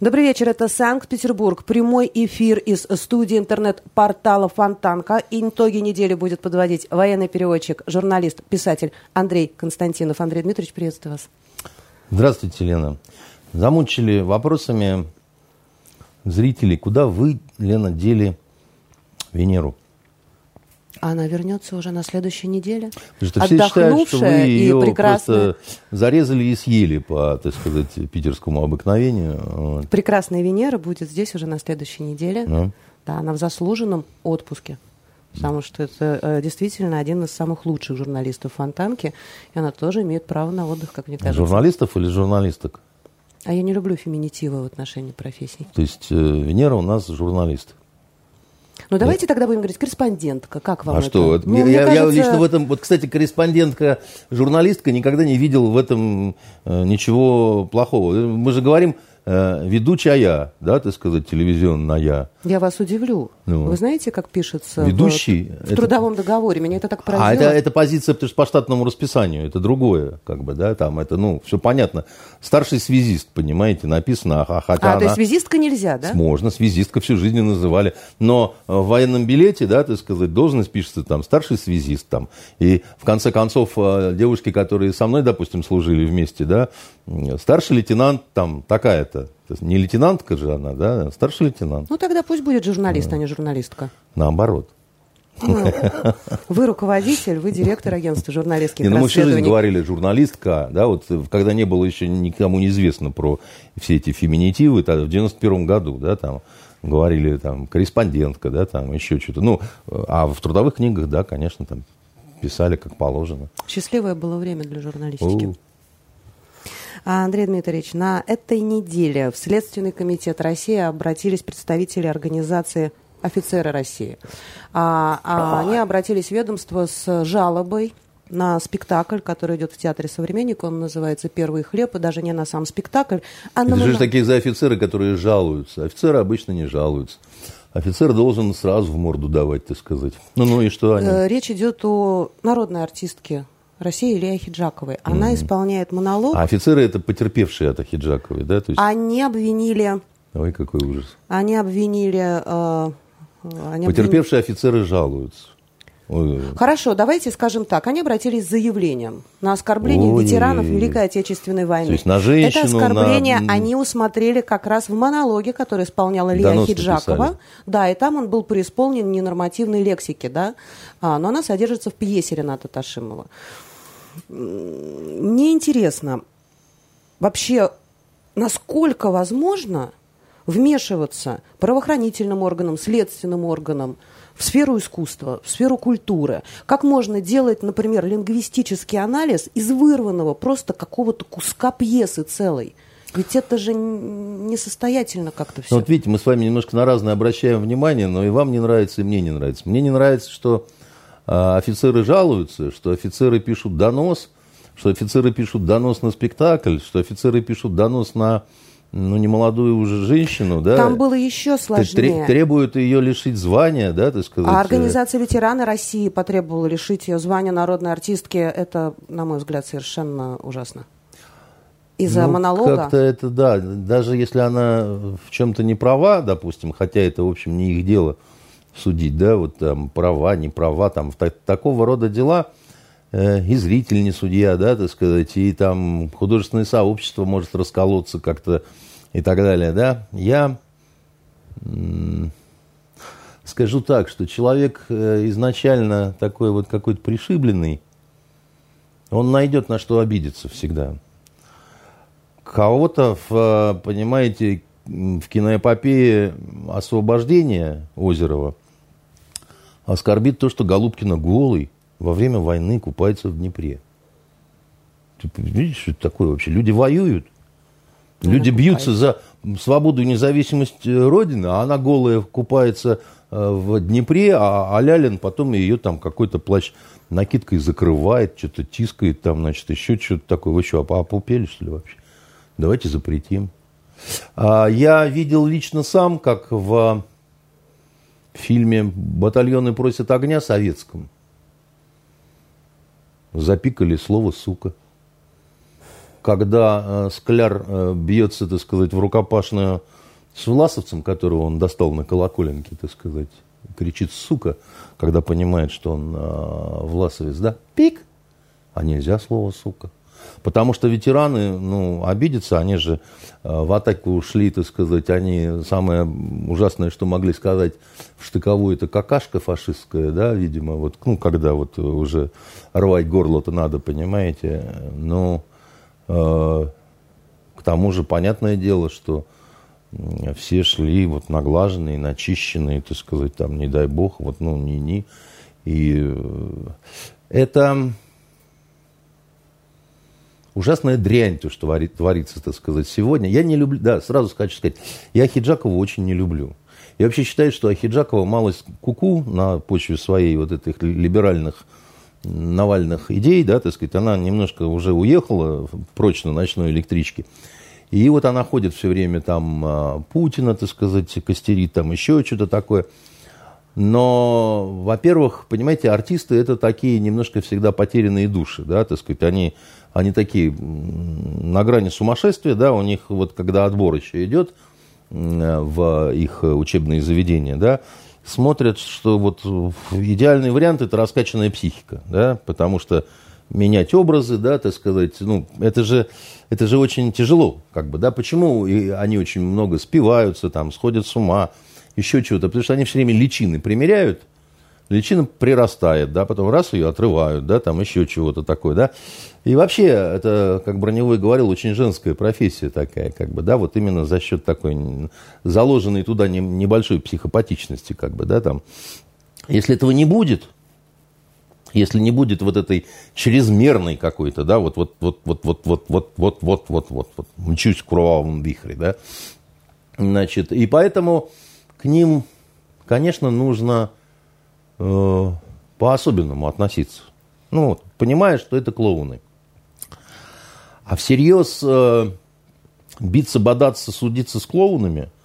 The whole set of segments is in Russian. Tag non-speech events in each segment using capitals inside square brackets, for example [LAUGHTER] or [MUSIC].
Добрый вечер, это Санкт-Петербург. Прямой эфир из студии интернет-портала Фонтанка. И итоги недели будет подводить военный переводчик, журналист, писатель Андрей Константинов. Андрей Дмитриевич, приветствую вас. Здравствуйте, Лена. Замучили вопросами зрителей, куда вы, Лена, дели Венеру? Она вернется уже на следующей неделе. Что все считают, что вы ее прекрасная... просто зарезали и съели по, так сказать, питерскому обыкновению. Прекрасная Венера будет здесь уже на следующей неделе. Ну. Да, она в заслуженном отпуске. Потому что это э, действительно один из самых лучших журналистов Фонтанки. И она тоже имеет право на отдых, как мне кажется. Журналистов или журналисток? А я не люблю феминитива в отношении профессий. То есть э, Венера у нас журналист. Ну, давайте тогда будем говорить корреспондентка. Как вам а это? что? Ну, я, кажется... я лично в этом... Вот, кстати, корреспондентка, журналистка никогда не видел в этом э, ничего плохого. Мы же говорим Э, ведущая, да, так сказать, телевизионная. Я вас удивлю. Ну. Вы знаете, как пишется Ведущий, в, в это... трудовом договоре? Меня это так поразило. А это, это позиция потому что по штатному расписанию, это другое, как бы, да, там это, ну, все понятно. Старший связист, понимаете, написано, а, хотя А, она... то есть связистка нельзя, да? Можно, связистка всю жизнь называли. Но в военном билете, да, так сказать, должность пишется там старший связист там. И в конце концов э, девушки, которые со мной, допустим, служили вместе, да, старший лейтенант там такая-то. Не лейтенантка же она, да, старший лейтенант. Ну тогда пусть будет журналист, да. а не журналистка. Наоборот. [LAUGHS] Вы руководитель, вы директор агентства журналистских не, ну, Мы всю жизнь говорили журналистка, да, вот когда не было еще никому неизвестно про все эти феминитивы, тогда, в 91 году, да, там говорили там корреспондентка, да, там еще что-то. Ну, а в трудовых книгах, да, конечно, там писали как положено. Счастливое было время для журналистики. А, Андрей Дмитриевич, на этой неделе в Следственный комитет России обратились представители организации офицеры России. А, а они обратились в ведомство с жалобой на спектакль, который идет в Театре «Современник». Он называется «Первый хлеб», и даже не на сам спектакль, а Это на... же такие за офицеры, которые жалуются. Офицеры обычно не жалуются. Офицер должен сразу в морду давать, так сказать. Ну, ну и что они? Э, речь идет о народной артистке России Илья Хиджаковой. Она mm. исполняет монолог. А офицеры это потерпевшие от Хиджаковой, да? То есть... Они обвинили... Ой, какой ужас. Они обвинили... Э, они Потерпевшие обвинили... офицеры жалуются. Хорошо, давайте скажем так. Они обратились с заявлением на оскорбление Ой. ветеранов Великой Отечественной войны. То есть на женщину, Это оскорбление на... они усмотрели как раз в монологе, который исполнял Илья Донос Хиджакова. Написали. Да, и там он был преисполнен ненормативной лексики, да, а, но она содержится в пьесе Рената Ташимова. Мне интересно, вообще, насколько возможно вмешиваться правоохранительным органам, следственным органам в сферу искусства, в сферу культуры. Как можно делать, например, лингвистический анализ из вырванного просто какого-то куска пьесы целой? Ведь это же несостоятельно как-то все. Ну, вот видите, мы с вами немножко на разное обращаем внимание, но и вам не нравится, и мне не нравится. Мне не нравится, что офицеры жалуются, что офицеры пишут донос, что офицеры пишут донос на спектакль, что офицеры пишут донос на ну, немолодую уже женщину, да. Там было еще сложнее. Требуют ее лишить звания, да, так сказать. А организация ветераны России потребовала лишить ее звания народной артистки. Это, на мой взгляд, совершенно ужасно. Из-за ну, монолога? Как-то это, да. Даже если она в чем-то не права, допустим, хотя это, в общем, не их дело – судить, да, вот там права, не права, там так, такого рода дела, э, и зритель не судья, да, так сказать, и там художественное сообщество может расколоться как-то и так далее, да. Я скажу так, что человек э, изначально такой вот какой-то пришибленный, он найдет на что обидеться всегда. Кого-то, в, понимаете, в киноэпопее освобождения Озерова – оскорбит то, что Голубкина голый во время войны купается в Днепре. Ты видишь, что это такое вообще? Люди воюют. Люди бьются за свободу и независимость э, Родины, а она голая купается э, в Днепре, а, а Лялин потом ее там какой-то плащ накидкой закрывает, что-то тискает там, значит, еще что-то такое. Вы что, опупели, что ли, вообще? Давайте запретим. А, я видел лично сам, как в в фильме «Батальоны просят огня» советском запикали слово «сука». Когда э, Скляр э, бьется, так сказать, в рукопашную с власовцем, которого он достал на колоколенке, так сказать, кричит «сука», когда понимает, что он э, власовец, да, пик, а нельзя слово «сука». Потому что ветераны, ну, обидятся, они же э, в атаку ушли, так сказать, они самое ужасное, что могли сказать в штыковую, это какашка фашистская, да, видимо, вот, ну, когда вот уже рвать горло-то надо, понимаете, ну, э, к тому же, понятное дело, что все шли вот наглаженные, начищенные, так сказать, там, не дай бог, вот, ну, ни-ни. И э, это ужасная дрянь, то, что творит, творится, так сказать, сегодня. Я не люблю, да, сразу хочу сказать, я Хиджакова очень не люблю. Я вообще считаю, что Ахиджакова малость куку на почве своей вот этих либеральных Навальных идей, да, так сказать, она немножко уже уехала прочь на ночной электричке. И вот она ходит все время там а, Путина, так сказать, костерит, там еще что-то такое. Но, во-первых, понимаете, артисты это такие немножко всегда потерянные души, да, так сказать, они они такие на грани сумасшествия, да, у них вот когда отбор еще идет в их учебные заведения, да, смотрят, что вот идеальный вариант это раскачанная психика, да, потому что менять образы, да, так сказать, ну, это же, это же очень тяжело, как бы, да, почему они очень много спиваются, там, сходят с ума, еще чего-то, потому что они все время личины примеряют, личина прирастает, да, потом раз ее отрывают, да, там еще чего-то такое, да. И вообще, это, как Броневой говорил, очень женская профессия такая, как бы, да, вот именно за счет такой заложенной туда небольшой психопатичности, как бы, да, там. Если этого не будет, если не будет вот этой чрезмерной какой-то, да, вот, вот, вот, вот, вот, вот, вот, вот, вот, вот, вот, вот, мчусь в кровавом вихре, да, значит, и поэтому к ним, конечно, нужно э, по-особенному относиться. Ну, вот, понимая, что это клоуны. А всерьез э, биться, бодаться, судиться с клоунами –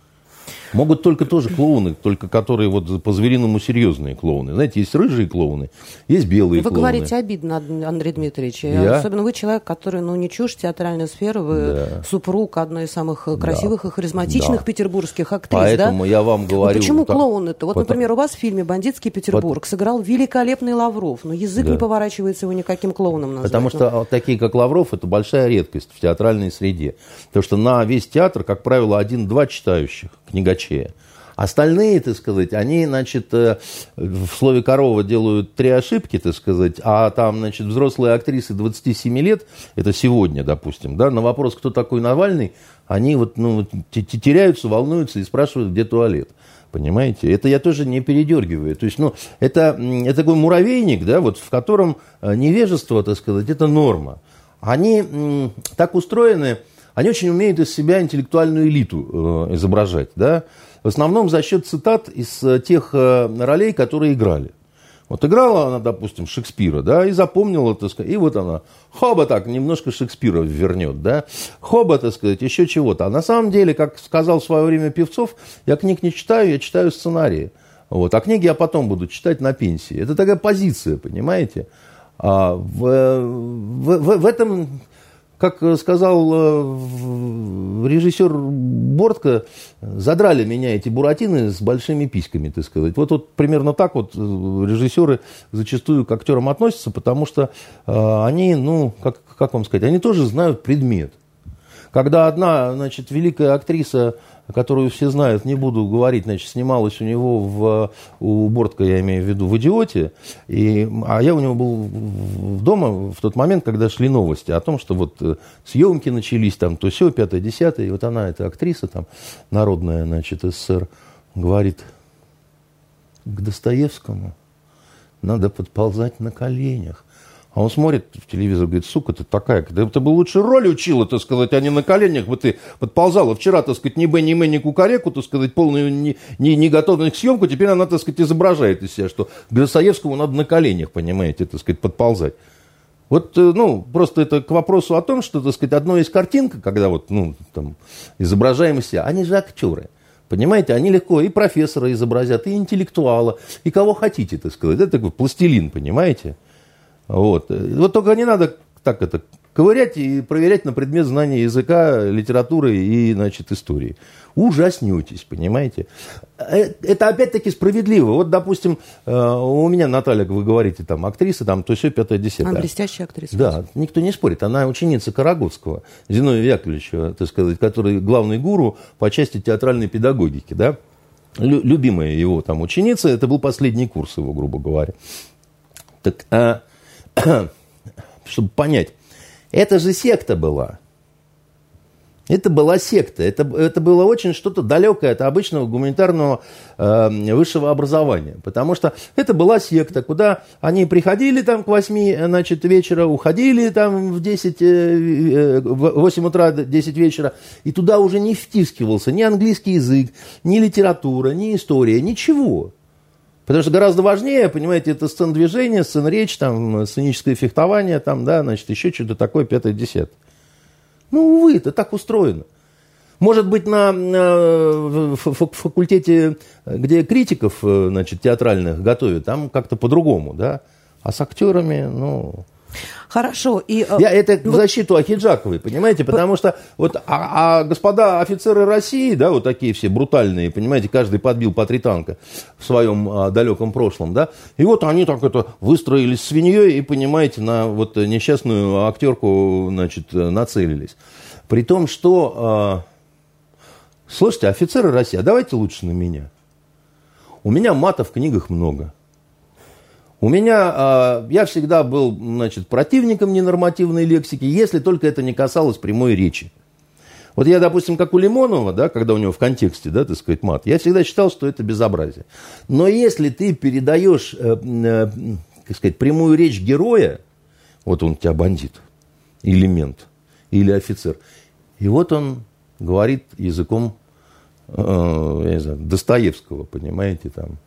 Могут только тоже клоуны, только которые вот по-звериному серьезные клоуны. Знаете, есть рыжие клоуны, есть белые вы клоуны. Вы говорите обидно, Андрей Дмитриевич. Я? Особенно вы человек, который, ну, не чушь театральную сферу, вы да. супруг одной из самых красивых да. и харизматичных да. петербургских актрис, Поэтому да? я вам говорю... Ну, почему так, клоуны-то? Вот, потому... например, у вас в фильме «Бандитский Петербург» Потому... сыграл великолепный Лавров, но язык да. не поворачивается его никаким клоуном назвать. Потому что вот такие, как Лавров, это большая редкость в театральной среде. Потому что на весь театр, как правило, один-два читающих, книгачея. Остальные, так сказать, они, значит, э, в слове корова делают три ошибки, так сказать, а там, значит, взрослые актрисы 27 лет, это сегодня, допустим, да, на вопрос, кто такой Навальный, они вот, ну, теряются, волнуются и спрашивают, где туалет. Понимаете? Это я тоже не передергиваю. То есть, ну, это, это такой муравейник, да, вот в котором э, невежество, так сказать, это норма. Они так устроены, они очень умеют из себя интеллектуальную элиту э, изображать, да. В основном за счет цитат из э, тех э, ролей, которые играли. Вот играла она, допустим, Шекспира, да, и запомнила, так сказать, и вот она, хоба так, немножко Шекспира вернет, да, хоба, так сказать, еще чего-то. А на самом деле, как сказал в свое время Певцов, я книг не читаю, я читаю сценарии. Вот, а книги я потом буду читать на пенсии. Это такая позиция, понимаете? А в, в, в, в этом как э, сказал э, режиссер Бортко, задрали меня эти буратины с большими письками, так сказать. Вот, вот примерно так вот э, режиссеры зачастую к актерам относятся, потому что они, ну, как, как вам сказать, они тоже знают предмет. Когда одна, значит, великая актриса которую все знают, не буду говорить, значит, снималась у него в, у Бортка, я имею в виду, в «Идиоте», и, а я у него был дома в тот момент, когда шли новости о том, что вот э, съемки начались, там, то все, пятое, десятое, и вот она, эта актриса, там, народная, значит, СССР, говорит, к Достоевскому надо подползать на коленях. А он смотрит в телевизор, говорит, сука, ты такая, ты, ты бы лучше роль учила, так сказать, а не на коленях бы ты подползала. Вчера, так сказать, ни Б, ни М, ни Кукареку, так сказать, полную не, не, не готовность к съемку, теперь она, так сказать, изображает из себя, что к Достоевскому надо на коленях, понимаете, так сказать, подползать. Вот, э, ну, просто это к вопросу о том, что, так сказать, одно из картинка, когда вот, ну, там, изображаемости, они же актеры. Понимаете, они легко и профессора изобразят, и интеллектуала, и кого хотите, так сказать. Это такой пластилин, понимаете? Вот. Вот только не надо так это ковырять и проверять на предмет знания языка, литературы и, значит, истории. Ужаснетесь, понимаете? Э, это опять-таки справедливо. Вот, допустим, э, у меня Наталья, вы говорите, там, актриса, там, то все, пятое, десятое. Она блестящая актриса. Да, никто не спорит. Она ученица Карагодского, Зиновия Яковлевича, так сказать, который главный гуру по части театральной педагогики, да? Любимая его там ученица, это был последний курс его, грубо говоря. Так, а, [COUGHS] чтобы понять, это же секта была. Это была секта. Это, это было очень что-то далекое от обычного гуманитарного э, высшего образования. Потому что это была секта, куда они приходили там к 8 значит, вечера, уходили там в 10, э, 8 утра, 10 вечера. И туда уже не втискивался ни английский язык, ни литература, ни история, ничего. Потому что гораздо важнее, понимаете, это сцена движения, сцена речь, там, сценическое фехтование, там, да, значит, еще что-то такое, пятое, десятое. Ну, увы, это так устроено. Может быть, на, на факультете, где критиков, э, значит, театральных готовят, там как-то по-другому, да. А с актерами, ну, Хорошо. И, э, Я это в защиту Ахиджаковой, понимаете? Потому что вот, а, а господа офицеры России, да, вот такие все брутальные, понимаете, каждый подбил по три танка в своем а, далеком прошлом, да, и вот они так это выстроились свиньей и, понимаете, на вот несчастную актерку, значит, нацелились. При том, что, а, слушайте, офицеры России, а давайте лучше на меня. У меня мата в книгах много. У меня, а, я всегда был, значит, противником ненормативной лексики, если только это не касалось прямой речи. Вот я, допустим, как у Лимонова, да, когда у него в контексте, да, так сказать, мат, я всегда считал, что это безобразие. Но если ты передаешь, э, э, как сказать, прямую речь героя, вот он у тебя бандит, элемент или офицер, и вот он говорит языком э, я не знаю, Достоевского, понимаете, там,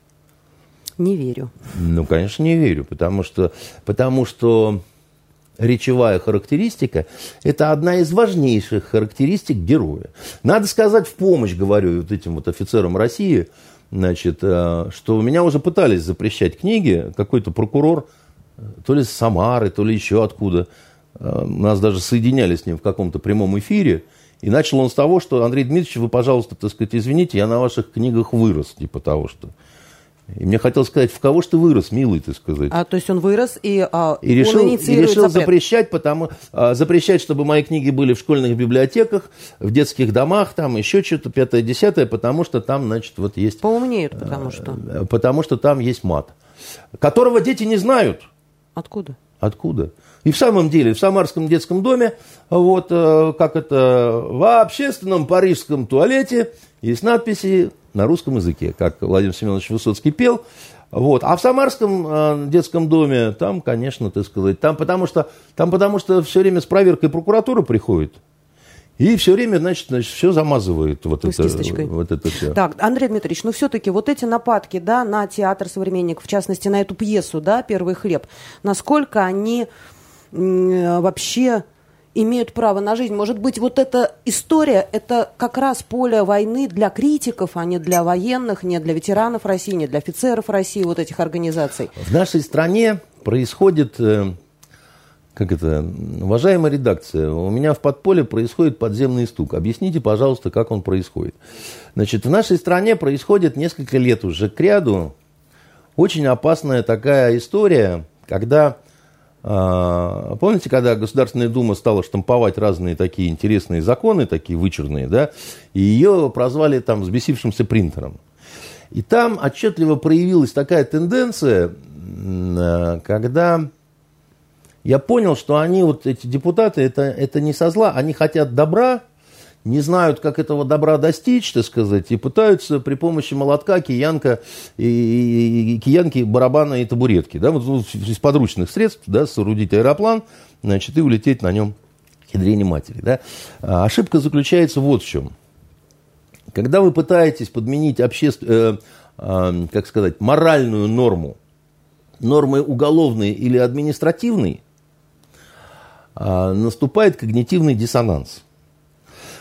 не верю. Ну, конечно, не верю, потому что, потому что речевая характеристика – это одна из важнейших характеристик героя. Надо сказать в помощь, говорю вот этим вот офицерам России, значит, э, что меня уже пытались запрещать книги, какой-то прокурор, то ли с Самары, то ли еще откуда, э, нас даже соединяли с ним в каком-то прямом эфире, и начал он с того, что, Андрей Дмитриевич, вы, пожалуйста, так сказать, извините, я на ваших книгах вырос, типа того, что и мне хотелось сказать, в кого ж ты вырос, милый, ты сказать. А то есть он вырос и, а, и решил, он и решил запрещать, потому, а, запрещать, чтобы мои книги были в школьных библиотеках, в детских домах, там еще что-то пятое, десятое, потому что там, значит, вот есть... Поумнеют, потому что... А, потому что там есть мат, которого дети не знают. Откуда? Откуда? И в самом деле, в Самарском детском доме, вот, э, как это, в общественном парижском туалете есть надписи на русском языке, как Владимир Семенович Высоцкий пел. Вот. А в Самарском э, детском доме, там, конечно, так сказать, там потому, что, там потому что все время с проверкой прокуратура приходит. И все время, значит, значит все замазывает вот это, вот это все. Так, Андрей Дмитриевич, ну все-таки вот эти нападки, да, на театр современников, в частности, на эту пьесу, да, «Первый хлеб», насколько они вообще имеют право на жизнь. Может быть, вот эта история, это как раз поле войны для критиков, а не для военных, не для ветеранов России, не для офицеров России, вот этих организаций. В нашей стране происходит, э, как это, уважаемая редакция, у меня в подполе происходит подземный стук. Объясните, пожалуйста, как он происходит. Значит, в нашей стране происходит несколько лет уже к ряду очень опасная такая история, когда помните, когда Государственная Дума стала штамповать разные такие интересные законы, такие вычурные, да, и ее прозвали там взбесившимся принтером. И там отчетливо проявилась такая тенденция, а, когда я понял, что они, вот эти депутаты, это, это не со зла, они хотят добра, не знают, как этого добра достичь, так сказать, и пытаются при помощи молотка, киянка, и, и, киянки, барабана и табуретки, да, вот из подручных средств, да, соорудить аэроплан, значит, и улететь на нем к ядрене матери, да. А ошибка заключается вот в чем. Когда вы пытаетесь подменить общественную, э, э, как сказать, моральную норму нормой уголовной или административной, э, наступает когнитивный диссонанс –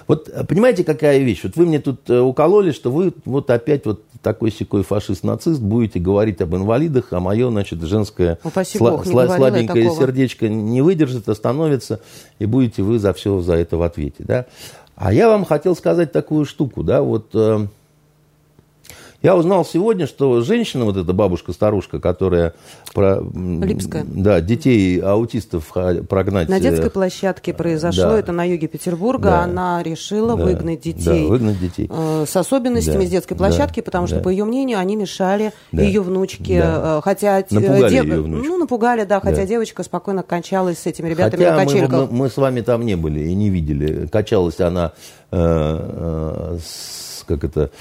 Вот понимаете, какая вещь? Вот вы мне тут э, укололи, что вы вот опять вот такой секой фашист-нацист будете говорить об инвалидах, а мое, значит, женское Упаси сла- Бог, сла- слабенькое сердечко не выдержит, остановится, и будете вы за все за это в ответе, да? А я вам хотел сказать такую штуку, да, вот... э, я узнал сегодня, что женщина, вот эта бабушка-старушка, которая про, Липская. да, детей аутистов прогнать. На э, детской площадке произошло, да. это на юге Петербурга. Да. Она решила да, выгнать детей. Да, выгнать детей. э, с особенностями Да, с детской да, площадки, потому что, да. по ее мнению, они мешали Да, ее внучке, да. э, хотя Напугали дев- ее внучку. ну напугали, да, хотя Да. девочка спокойно кончалась с этими ребятами Хотя на мы, качельках. мы- мы с вами там не были и не видели. Качалась она э, э, с- как это.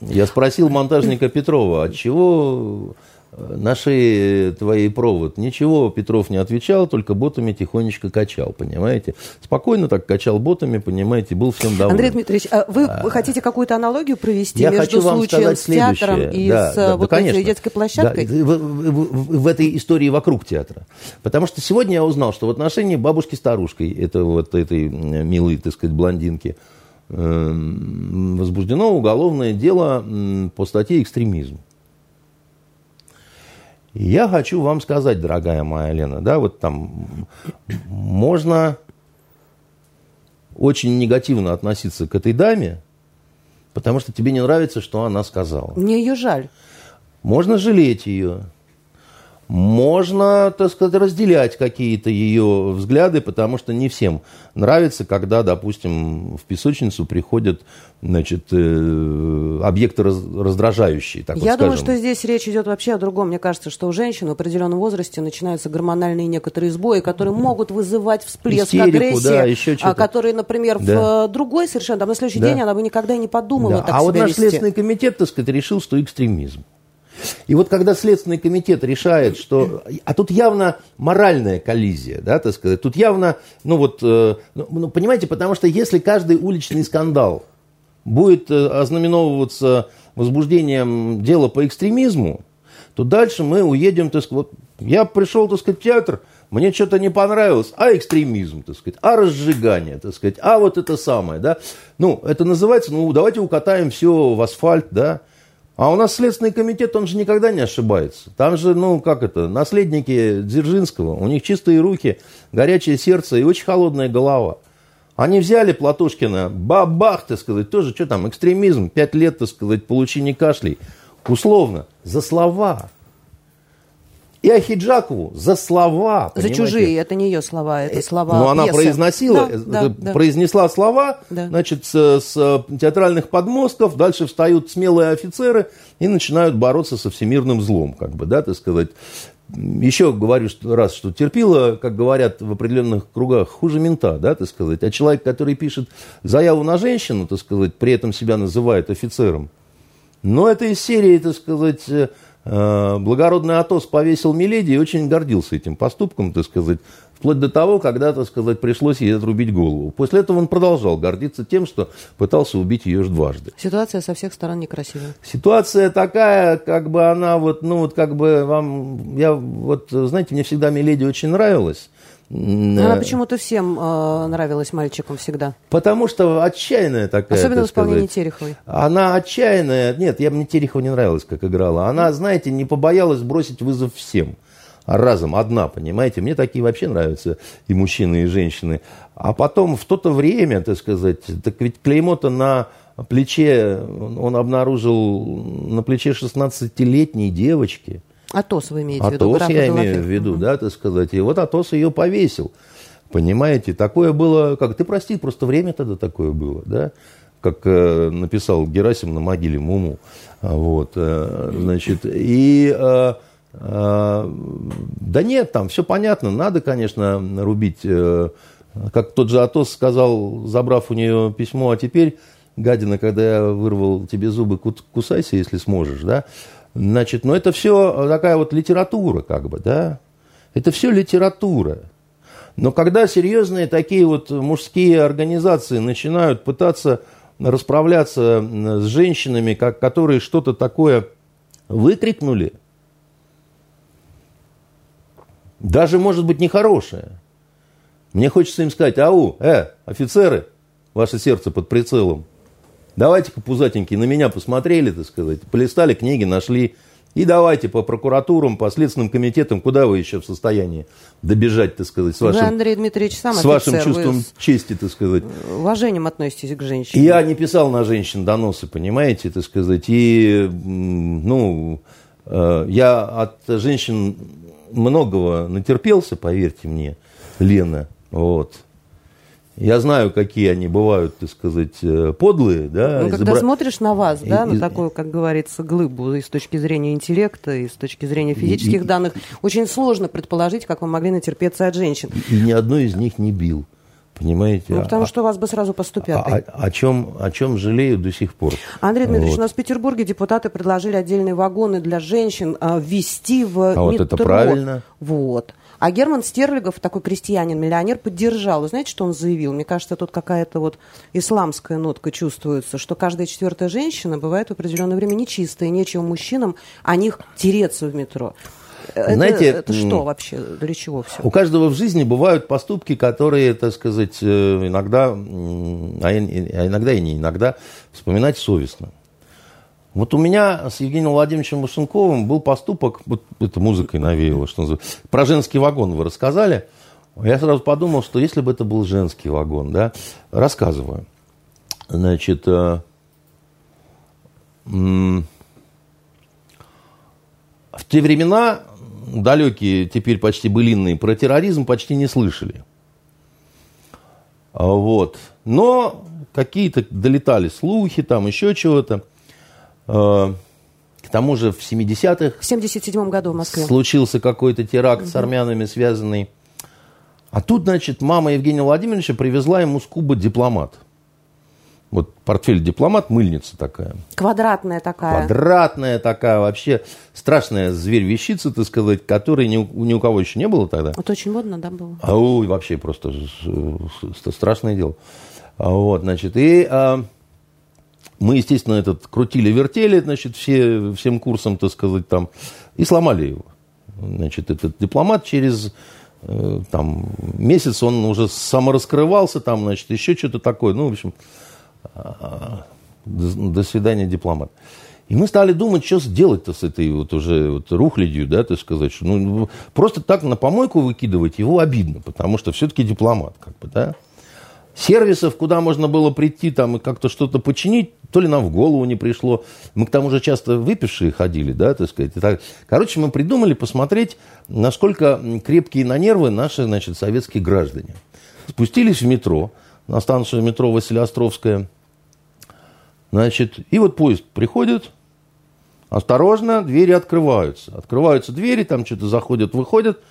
Я спросил монтажника Петрова, от чего э, на шее твоей провод? Ничего, Петров не отвечал, только ботами тихонечко качал, понимаете? Спокойно так качал ботами, понимаете, был всем доволен. Андрей Дмитриевич, а вы хотите какую-то аналогию провести Я между хочу вам случаем сказать с театром следующее. и Да, с да, э, да, вот конечно. этой детской площадкой? Да, в, в- в- в этой истории вокруг театра. Потому что сегодня я узнал, что в отношении бабушки старушкой, это вот этой милой, так сказать, блондинки, возбуждено уголовное дело по статье «Экстремизм». Я хочу вам сказать, дорогая моя Лена, да, вот там можно очень негативно относиться к этой даме, потому что тебе не нравится, что она сказала. Мне ее жаль. Можно жалеть ее. Можно, так сказать, разделять какие-то ее взгляды, потому что не всем нравится, когда, допустим, в песочницу приходят значит, э, объекты раз- раздражающие. Так вот Я думаю, скажем. что здесь речь идет вообще о другом. Мне кажется, что у женщин в определенном возрасте начинаются гормональные некоторые сбои, которые могут вызывать всплеск Истерику, агрессии, да, еще а, которые, например, Да. в другой совершенно, там, на следующий Да. день она бы никогда и не подумала Да. так А вот наш вести. Следственный комитет, так сказать, решил, что экстремизм. И вот когда Следственный комитет решает, что... А тут явно моральная коллизия, да, так сказать. Тут явно, ну вот, э, ну, ну, понимаете, потому что если каждый уличный скандал будет э, ознаменовываться возбуждением дела по экстремизму, то дальше мы уедем, так сказать, вот я пришел, так сказать, в театр, мне что-то не понравилось, а экстремизм, так сказать, а разжигание, так сказать, а вот это самое, да. Ну, это называется, ну, давайте укатаем все в асфальт, да. А у нас Следственный комитет, он же никогда не ошибается. Там же, ну, как это, наследники Дзержинского, у них чистые руки, горячее сердце и очень холодная голова. Они взяли Платошкина, бабах, так сказать, тоже, что там, экстремизм, пять лет, так сказать, получи не кашлей. Условно, за слова. И Ахиджакову за слова. За понимаете? чужие, это не ее слова, это слова Но она пьесы. произносила, Да, э, да, э, да. произнесла слова, Да. значит, с, с театральных подмостков, дальше встают смелые офицеры и начинают бороться со всемирным злом, как бы, да, так сказать. Еще говорю раз, что терпила, как говорят в определенных кругах, хуже мента, да, так сказать. А человек, который пишет заяву на женщину, так сказать, при этом себя называет офицером, но это из серии, так сказать, э, э, благородный Атос повесил Миледи и очень гордился этим поступком, так сказать, вплоть до того, когда, так сказать, пришлось ей отрубить голову. После этого он продолжал гордиться тем, что пытался убить ее дважды. Ситуация со всех сторон некрасивая. Ситуация такая, как бы она вот, ну вот как бы вам, я вот, знаете, мне всегда Миледи очень нравилась. Она э, почему-то всем э, нравилась мальчикам всегда. Потому что отчаянная такая, Особенно в так исполнении сказать. Тереховой. Она отчаянная. Нет, я мне Терехова не нравилась, как играла. Она, знаете, не побоялась бросить вызов всем. А разом, одна, понимаете? Мне такие вообще нравятся и мужчины, и женщины. А потом в то-то время, так сказать, так ведь клеймо-то на плече, он обнаружил на плече 16-летней девочки. Атос вы имеете в виду? Атос я имею в виду, Мгм. да, так сказать. И вот Атос ее повесил. Понимаете, такое было, как ты прости, просто время тогда такое было, да, как э, написал Герасим на могиле Муму, А, вот, э, значит, и э, э, да нет, там все понятно, надо, конечно, рубить, э, как тот же Атос сказал, забрав у нее письмо, а теперь, гадина, когда я вырвал тебе зубы, кусайся, если сможешь, да, значит, но это все такая вот литература, как бы, да, это все литература. Но когда серьезные такие вот мужские организации начинают пытаться расправляться с женщинами, как, которые что-то такое выкрикнули, даже, может быть, нехорошее, мне хочется им сказать, ау, э, офицеры, ваше сердце под прицелом. Давайте-ка, пузатенькие, на меня посмотрели, так сказать, полистали книги, нашли. И давайте по прокуратурам, по следственным комитетам, куда вы еще в состоянии добежать, так сказать, с вашим, вы, Андрей Дмитриевич, сам с офицер, вашим чувством вы чести, так сказать. Уважением относитесь к женщине. Я не писал на женщин доносы, понимаете, так сказать. И, ну, э, я от женщин многого натерпелся, поверьте мне, Лена. Вот. Я знаю, какие они бывают, так сказать, э, подлые, да. Ну, когда изобра... смотришь на вас, да, и, на такую, как говорится, глыбу и с точки зрения интеллекта, и с точки зрения физических и, данных, очень сложно предположить, как вы могли натерпеться от женщин. И, и ни одной из них не бил. Понимаете? Ну, потому а, что вас бы сразу поступят. А, о, чем, о чем жалею до сих пор. Андрей Дмитриевич, вот. у нас в Петербурге депутаты предложили отдельные вагоны для женщин а, ввести в а метро. вот это правильно. Вот. А Герман Стерлигов, такой крестьянин-миллионер, поддержал. Вы знаете, что он заявил? Мне кажется, тут какая-то вот исламская нотка чувствуется, что каждая четвертая женщина бывает в определенное время нечистая, и нечего мужчинам о них тереться в метро. Это, Знаете, это что вообще? Для чего все? У каждого в жизни бывают поступки, которые, так сказать, э, иногда, а иногда и не иногда, вспоминать совестно. Вот у меня с Евгением Владимировичем Машенковым был поступок, вот это музыкой навеяло, что называется. Про женский вагон вы рассказали. Я сразу подумал, что если бы это был женский вагон, да, рассказываю. Значит, э, в те времена, далекие, теперь почти былинные, про терроризм почти не слышали. Вот. Но какие-то долетали слухи, там еще чего-то. Э, к тому же в 70-х... В 77 году в Москве. Случился какой-то теракт угу. с армянами связанный. А тут, значит, мама Евгения Владимировича привезла ему с Кубы дипломат. Вот портфель дипломат, мыльница такая. Квадратная такая. Квадратная такая, вообще страшная зверь-вещица, так сказать, которой ни, ни у кого еще не было тогда. Это очень модно, да, было? А, ой, вообще просто страшное дело. А вот, значит, и а, мы, естественно, этот крутили-вертели, значит, все, всем курсом, так сказать, там, и сломали его. Значит, этот дипломат через э, там, месяц он уже самораскрывался, там, значит, еще что-то такое. Ну, в общем, э, до, до свидания, дипломат. И мы стали думать, что сделать-то с этой вот уже вот рухлядью, да, так сказать. Что, ну, просто так на помойку выкидывать его обидно, потому что все-таки дипломат, как бы, да сервисов, куда можно было прийти там и как-то что-то починить, то ли нам в голову не пришло. Мы к тому же часто выпившие ходили, да, так сказать. так. Короче, мы придумали посмотреть, насколько крепкие на нервы наши, значит, советские граждане. Спустились в метро, на станцию метро Василиостровская. Значит, и вот поезд приходит, осторожно, двери открываются. Открываются двери, там что-то заходят, выходят –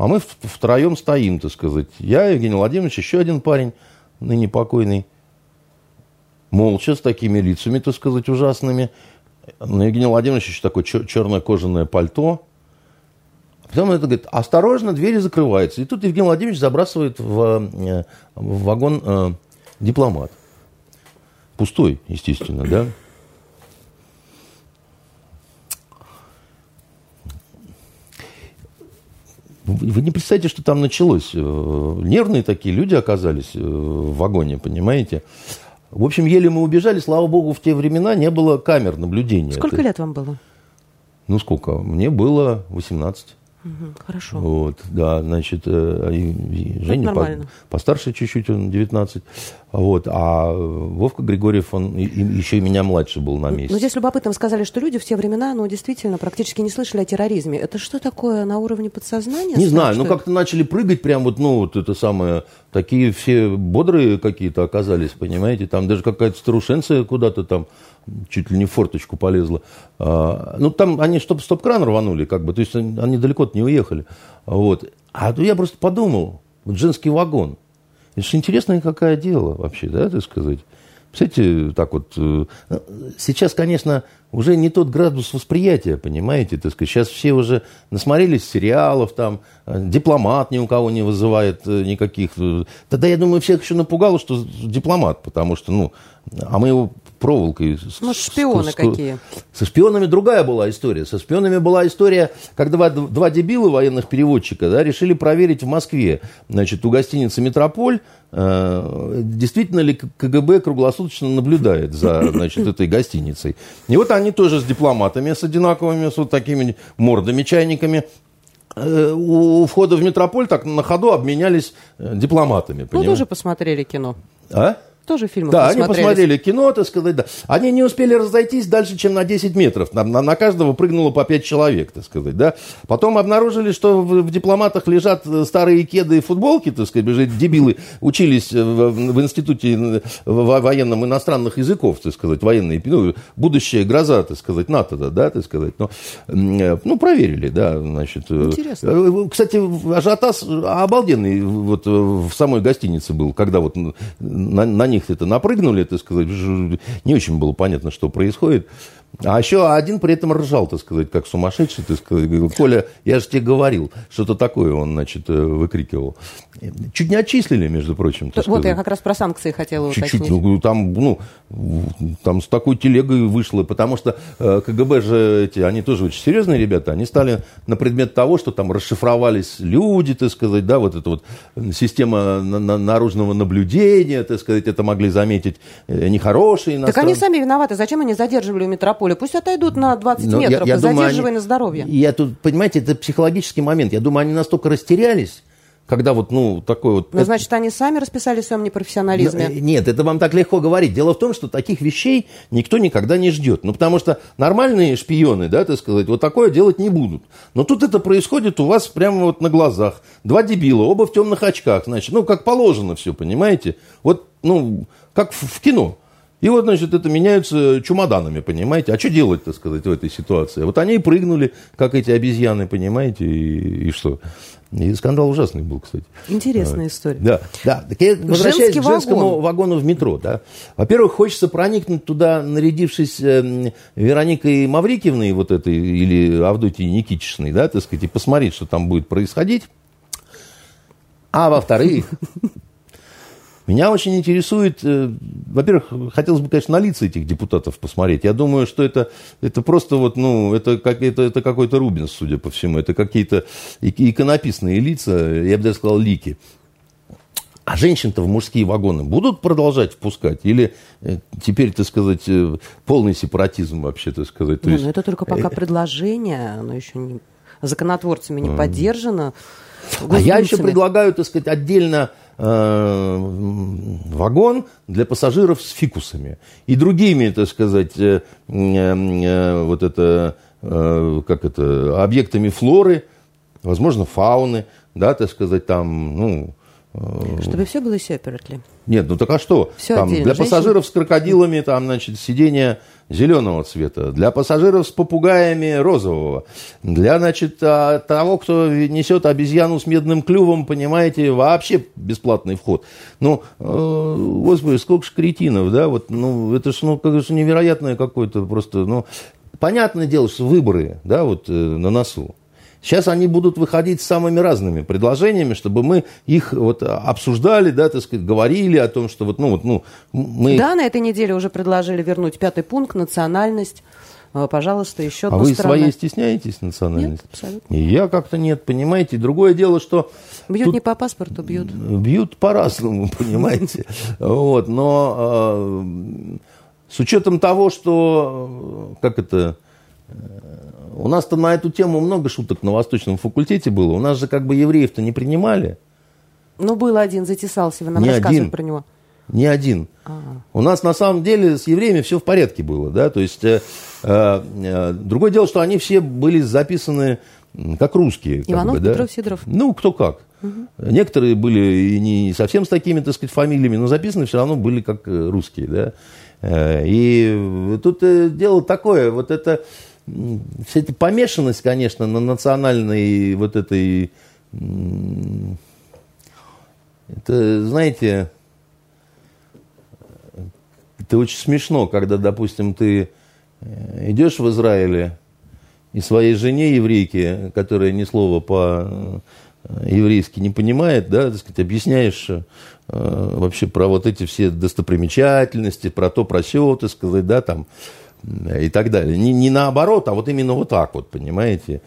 а мы втроем стоим, так сказать. Я, Евгений Владимирович, еще один парень, ныне покойный. Молча, с такими лицами, так сказать, ужасными. На Евгений Владимирович еще такое черное кожаное пальто. Потом он это говорит, осторожно, двери закрываются. И тут Евгений Владимирович забрасывает в, э, в вагон э, дипломат. Пустой, естественно, да? Вы не представляете, что там началось. Э, нервные такие люди оказались э, в вагоне, понимаете? В общем, еле мы убежали. Слава богу, в те времена не было камер наблюдения. Сколько Это... лет вам было? Ну, сколько? Мне было 18. Угу, хорошо. Вот, да, значит, э, и, и Женя по, постарше чуть-чуть, он 19. Вот, а Вовка Григорьев, он и, и еще и меня младше был на месте. Но здесь любопытно сказали, что люди в те времена, ну, действительно, практически не слышали о терроризме. Это что такое на уровне подсознания? Не знаю, ну, как-то начали прыгать прям вот, ну, вот это самое, такие все бодрые какие-то оказались, понимаете, там даже какая-то старушенция куда-то там чуть ли не в форточку полезла. А, ну, там они чтобы стоп-кран рванули, как бы, то есть они далеко не уехали. Вот. А то я просто подумал, вот женский вагон. Это же интересное какое дело вообще, да, так сказать. Представляете, так вот, э, сейчас, конечно, уже не тот градус восприятия, понимаете, так сказать. Сейчас все уже насмотрелись сериалов, там, э, дипломат ни у кого не вызывает э, никаких. Тогда, я думаю, всех еще напугало, что дипломат, потому что, ну, а мы его проволокой. Ну, шпионы с, какие. Со шпионами другая была история. Со шпионами была история, когда два, два дебила военных переводчика да, решили проверить в Москве, значит, у гостиницы «Метрополь», э, действительно ли КГБ круглосуточно наблюдает за, значит, этой гостиницей. И вот они тоже с дипломатами, с одинаковыми, с вот такими мордами, чайниками, э, у входа в метрополь так на ходу обменялись э, дипломатами. Ну, тоже посмотрели кино. А? Тоже фильмы Да, они посмотрели кино, так сказать, да. Они не успели разойтись дальше, чем на 10 метров. На, на, на каждого прыгнуло по 5 человек, так сказать, да. Потом обнаружили, что в, в дипломатах лежат э, старые кеды и футболки, так сказать, дебилы учились в, в институте э, военном иностранных языков, так сказать, военные, ну, будущая гроза, так сказать, НАТО, да, так сказать. Но, э, ну, проверили, да, значит. Интересно. Кстати, ажиотаз обалденный вот в самой гостинице был, когда вот на, на них них это напрыгнули, так сказать, не очень было понятно, что происходит. А еще один при этом ржал, так сказать, как сумасшедший, так сказать, говорил, Коля, я же тебе говорил, что-то такое он, значит, э, выкрикивал. Чуть не отчислили, между прочим. Вот сказать. я как раз про санкции хотела Чуть-чуть, уточнить. Ну, там, ну, там с такой телегой вышло, потому что э, КГБ же, эти, они тоже очень серьезные ребята, они стали на предмет того, что там расшифровались люди, так сказать, да, вот эта вот система наружного наблюдения, так сказать, это могли заметить э, нехорошие иностранцы. Так они сами виноваты, зачем они задерживали у метрополя? Пусть отойдут на 20 Но метров, я, я задерживая думаю, они, на здоровье. Я тут, понимаете, это психологический момент. Я думаю, они настолько растерялись, когда вот, ну, такой вот... Ну, значит, они сами расписали в своем непрофессионализме. Ну, нет, это вам так легко говорить. Дело в том, что таких вещей никто никогда не ждет. Ну, потому что нормальные шпионы, да, так сказать, вот такое делать не будут. Но тут это происходит у вас прямо вот на глазах. Два дебила, оба в темных очках, значит, ну, как положено все, понимаете? Вот, ну, как в кино. И вот, значит, это меняются чемоданами, понимаете? А что делать, так сказать, в этой ситуации? Вот они и прыгнули, как эти обезьяны, понимаете, и, и что? И скандал ужасный был, кстати. Интересная вот. история. Да, да. Так я возвращаюсь к женскому вагон. вагону в метро. Да. Во-первых, хочется проникнуть туда, нарядившись э, Вероникой Маврикиевной, вот этой, или Авдотьей Никитичной, да, так сказать, и посмотреть, что там будет происходить. А во-вторых, меня очень интересует, э, во-первых, хотелось бы, конечно, на лица этих депутатов посмотреть. Я думаю, что это, это просто вот, ну, это, как, это, это какой-то Рубинс, судя по всему. Это какие-то иконописные лица, я бы даже сказал, лики. А женщин-то в мужские вагоны будут продолжать впускать? Или э, теперь, так сказать, э, полный сепаратизм вообще, так сказать? То не, есть... ну это только пока предложение, оно еще не, законотворцами не поддержано. А я еще предлагаю, так сказать, отдельно вагон для пассажиров с фикусами и другими, так сказать, э, э, вот это, как это, объектами флоры, возможно, фауны, да, так сказать, там, ну, чтобы все было separately. Нет, ну так а что? Все там, отдельно. Для Женщин... пассажиров с крокодилами там, значит, сиденье зеленого цвета. Для пассажиров с попугаями розового. Для, значит, а, того, кто несет обезьяну с медным клювом, понимаете, вообще бесплатный вход. Ну, э, господи, сколько ж кретинов, да? Вот, ну, это ж, ну, как же невероятное какое-то просто, ну, понятное дело, что выборы, да, вот э, на носу. Сейчас они будут выходить с самыми разными предложениями, чтобы мы их вот обсуждали, да, так сказать, говорили о том, что вот, ну, вот, ну, мы... Да, на этой неделе уже предложили вернуть пятый пункт, национальность. Э, пожалуйста, еще А вы страна. своей стесняетесь национальности? Нет, абсолютно. я как-то нет, понимаете. Другое дело, что... Бьют не по паспорту, бьют. Бьют по-разному, [LAUGHS] понимаете. Вот, но э, с учетом того, что, как это, у нас-то на эту тему много шуток на Восточном факультете было. У нас же как бы евреев-то не принимали. Ну, был один, затесался, вы нам не рассказывали один. про него. Не один. А-а. У нас на самом деле с евреями все в порядке было, да, то есть э, э, другое дело, что они все были записаны как русские. Иванов, как бы, Петров, да? Сидоров. Ну, кто как. Угу. Некоторые были и не совсем с такими, так сказать, фамилиями, но записаны все равно были как э, русские, да. Э, и тут э, дело такое, вот это вся эта помешанность, конечно, на национальной вот этой... Это, знаете, это очень смешно, когда, допустим, ты э, идешь в Израиле и своей жене еврейке, которая ни слова по еврейский не понимает, да, так сказать, объясняешь э, вообще про вот эти все достопримечательности, про то, про сё, так сказать, да, там, и так далее. Не, не наоборот, а вот именно вот так вот, понимаете.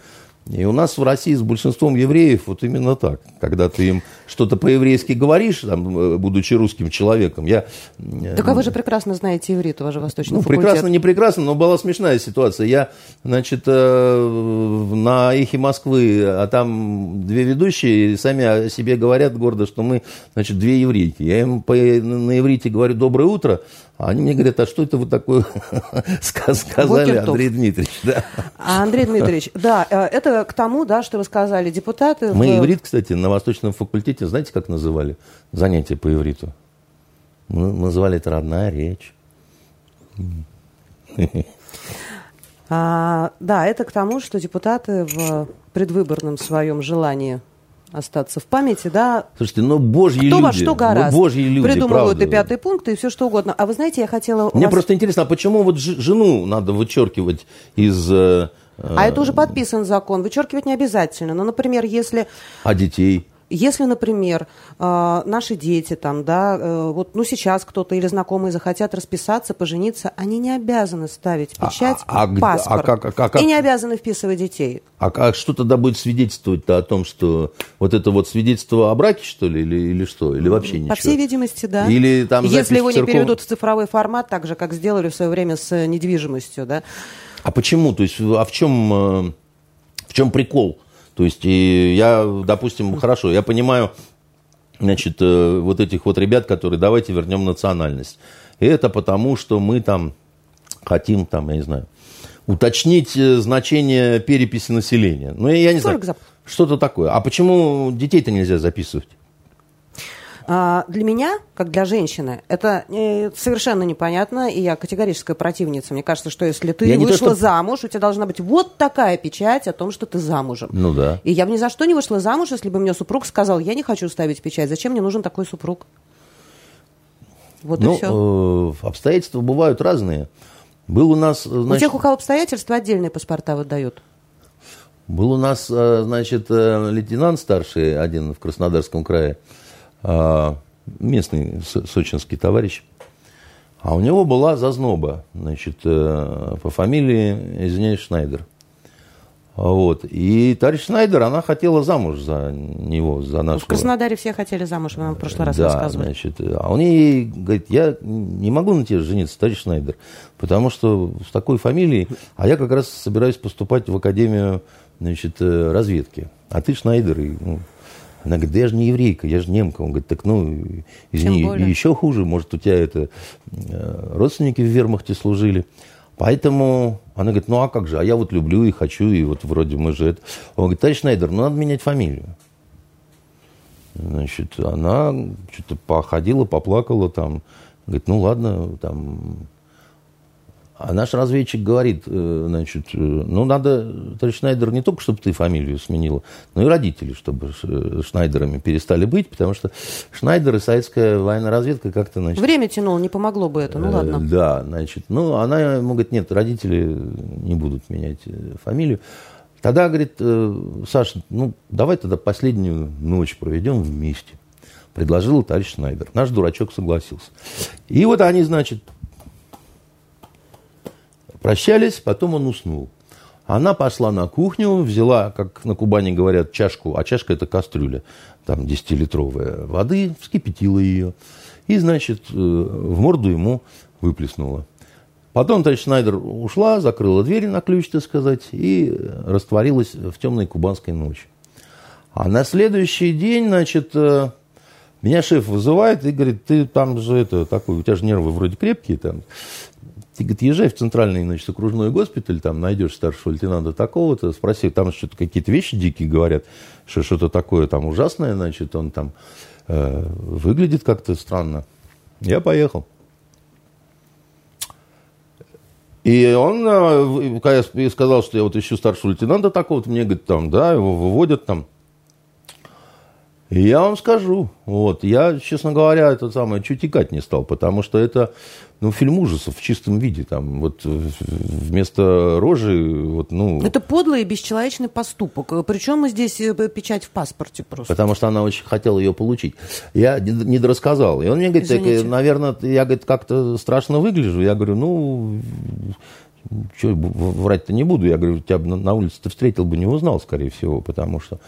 И у нас в России с большинством евреев вот именно так. Когда ты им что-то по-еврейски говоришь, там, э, будучи русским человеком, я... Э, так а вы же прекрасно знаете иврит, у вас же восточный ну, факультет. прекрасно, не прекрасно, но была смешная ситуация. Я, значит, э, на эхе Москвы, а там две ведущие сами о себе говорят гордо, что мы, значит, две еврейки. Я им по, на иврите говорю «доброе утро», они мне говорят, а что это вы такое [LAUGHS] сказали, Андрей Дмитриевич? Да. Андрей Дмитриевич, [LAUGHS] да, э, это к тому, да, что вы сказали, депутаты... Мы иврит, кстати, на Восточном факультете, знаете, как называли занятия по ивриту? Мы называли это родная речь. А, да, это к тому, что депутаты в предвыборном своем желании остаться в памяти, да. Слушайте, ну божьи Кто люди. во что гораздо. Божьи люди, Придумывают правда. и пятый пункт, и все что угодно. А вы знаете, я хотела... Мне вас... просто интересно, а почему вот жену надо вычеркивать из... Э, а это уже подписан закон. Вычеркивать не обязательно. Но, например, если... А детей? Если, например, э, наши дети там, да, э, вот, ну, сейчас кто-то или знакомые захотят расписаться, пожениться, они не обязаны ставить А- печать а- а где- паспорт. а как- а как- И не обязаны вписывать детей. А, а что тогда будет свидетельствовать-то о том, что вот это вот свидетельство о браке, что ли, или, или что? Или вообще ничего? По всей видимости, да. Или там Если его не церков- переведут в цифровой формат, так же, как сделали в свое время с э, недвижимостью, да. А почему? То есть, а в чем, э, в чем прикол? То есть, и я, допустим, хорошо, я понимаю, значит, э, вот этих вот ребят, которые давайте вернем национальность. И это потому, что мы там хотим, там, я не знаю, уточнить э, значение переписи населения. Ну, я не знаю, что-то такое. А почему детей-то нельзя записывать? А, Для меня, как для женщины, это э, совершенно непонятно, и я категорическая противница. Мне кажется, что если ты Я не то, вышла что- замуж, у тебя должна быть вот такая печать о том, что ты замужем. Ну да. И я бы ни за что не вышла замуж, если бы мне супруг сказал, я не хочу ставить печать. Зачем мне нужен такой супруг? Вот и Ну, все. э, обстоятельства бывают разные. Был у нас, э, у значит, тех, у кого обстоятельства, отдельные паспорта выдают. Был у нас, э, значит, лейтенант старший один в Краснодарском крае, местный со- сочинский товарищ, а у него была зазноба, значит, э, по фамилии, извиняюсь, Шнайдер. Вот. И товарищ Шнайдер, она хотела замуж за него, за нашего... В Краснодаре все хотели замуж, вы нам в прошлый раз да, рассказывали. значит, а он ей говорит, я не могу на тебе жениться, товарищ Шнайдер, потому что с такой фамилией, а я как раз собираюсь поступать в Академию значит, э, разведки, а ты Шнайдер. И, ну, она говорит, да я же не еврейка, я же немка. Он говорит, так ну, извини, и еще хуже, может, у тебя это э, родственники в вермахте служили. Поэтому она говорит, ну а как же, а я вот люблю и хочу, и вот вроде мы же это... Он говорит, товарищ Шнайдер, ну надо менять фамилию. Значит, она что-то походила, поплакала там. Говорит, ну ладно, там... А наш разведчик говорит, э, значит, э, ну надо, товарищ Шнайдер, не только, чтобы ты фамилию сменила, но и родители, чтобы ш- Шнайдерами перестали быть, потому что Шнайдер и советская военная разведка как-то, значит, Время тянуло, не помогло бы это, ну Э, ладно. Да, значит, ну, она ему говорит, нет, родители не будут менять э, фамилию. Тогда, говорит, э, Саша, ну, давай тогда последнюю ночь проведем вместе. Предложил товарищ Шнайдер. Наш дурачок согласился. И вот они, значит, прощались, потом он уснул. Она пошла на кухню, взяла, как на Кубани говорят, чашку, а чашка это кастрюля, там 10-литровая воды, вскипятила ее. И, значит, э, в морду ему выплеснула. Потом товарищ Шнайдер ушла, закрыла дверь на ключ, так сказать, и растворилась в темной кубанской ночи. А на следующий день, значит, э, меня шеф вызывает и говорит, ты там же это такой, у тебя же нервы вроде крепкие там. Ты, говорит, езжай в центральный, значит, окружной госпиталь, там найдешь старшего лейтенанта такого-то, спроси, там что-то какие-то вещи дикие говорят, что что-то такое там ужасное, значит, он там э, выглядит как-то странно. Я поехал. И он, э, когда я сказал, что я вот ищу старшего лейтенанта такого-то, мне говорит, там, да, его выводят там. И я вам скажу, вот, я, честно говоря, это самое, чуть икать не стал, потому что это, ну, фильм ужасов в чистом виде, там, вот, вместо рожи, вот, ну... Это подлый и бесчеловечный поступок, причем здесь э, печать в паспорте просто. Потому что она очень хотела ее получить. Я не дорассказал, и он мне говорит, так, наверное, я, говорит, как-то страшно выгляжу, я говорю, ну, что, врать-то не буду. Я говорю, тебя на улице ты встретил бы, не узнал, скорее всего, потому что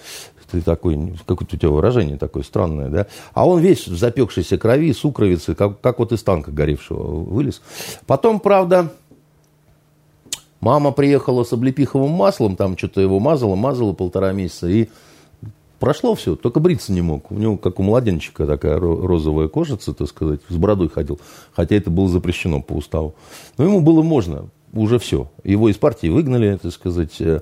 ты такой, какое-то у тебя выражение такое странное, да? А он весь в запекшейся крови, сукровицы, как, как вот из танка горевшего вылез. Потом, правда, мама приехала с облепиховым маслом, там что-то его мазала, мазала полтора месяца, и прошло все, только бриться не мог. У него, как у младенчика, такая розовая кожица, так сказать, с бородой ходил, хотя это было запрещено по уставу. Но ему было можно, уже все. Его из партии выгнали, так сказать. Э,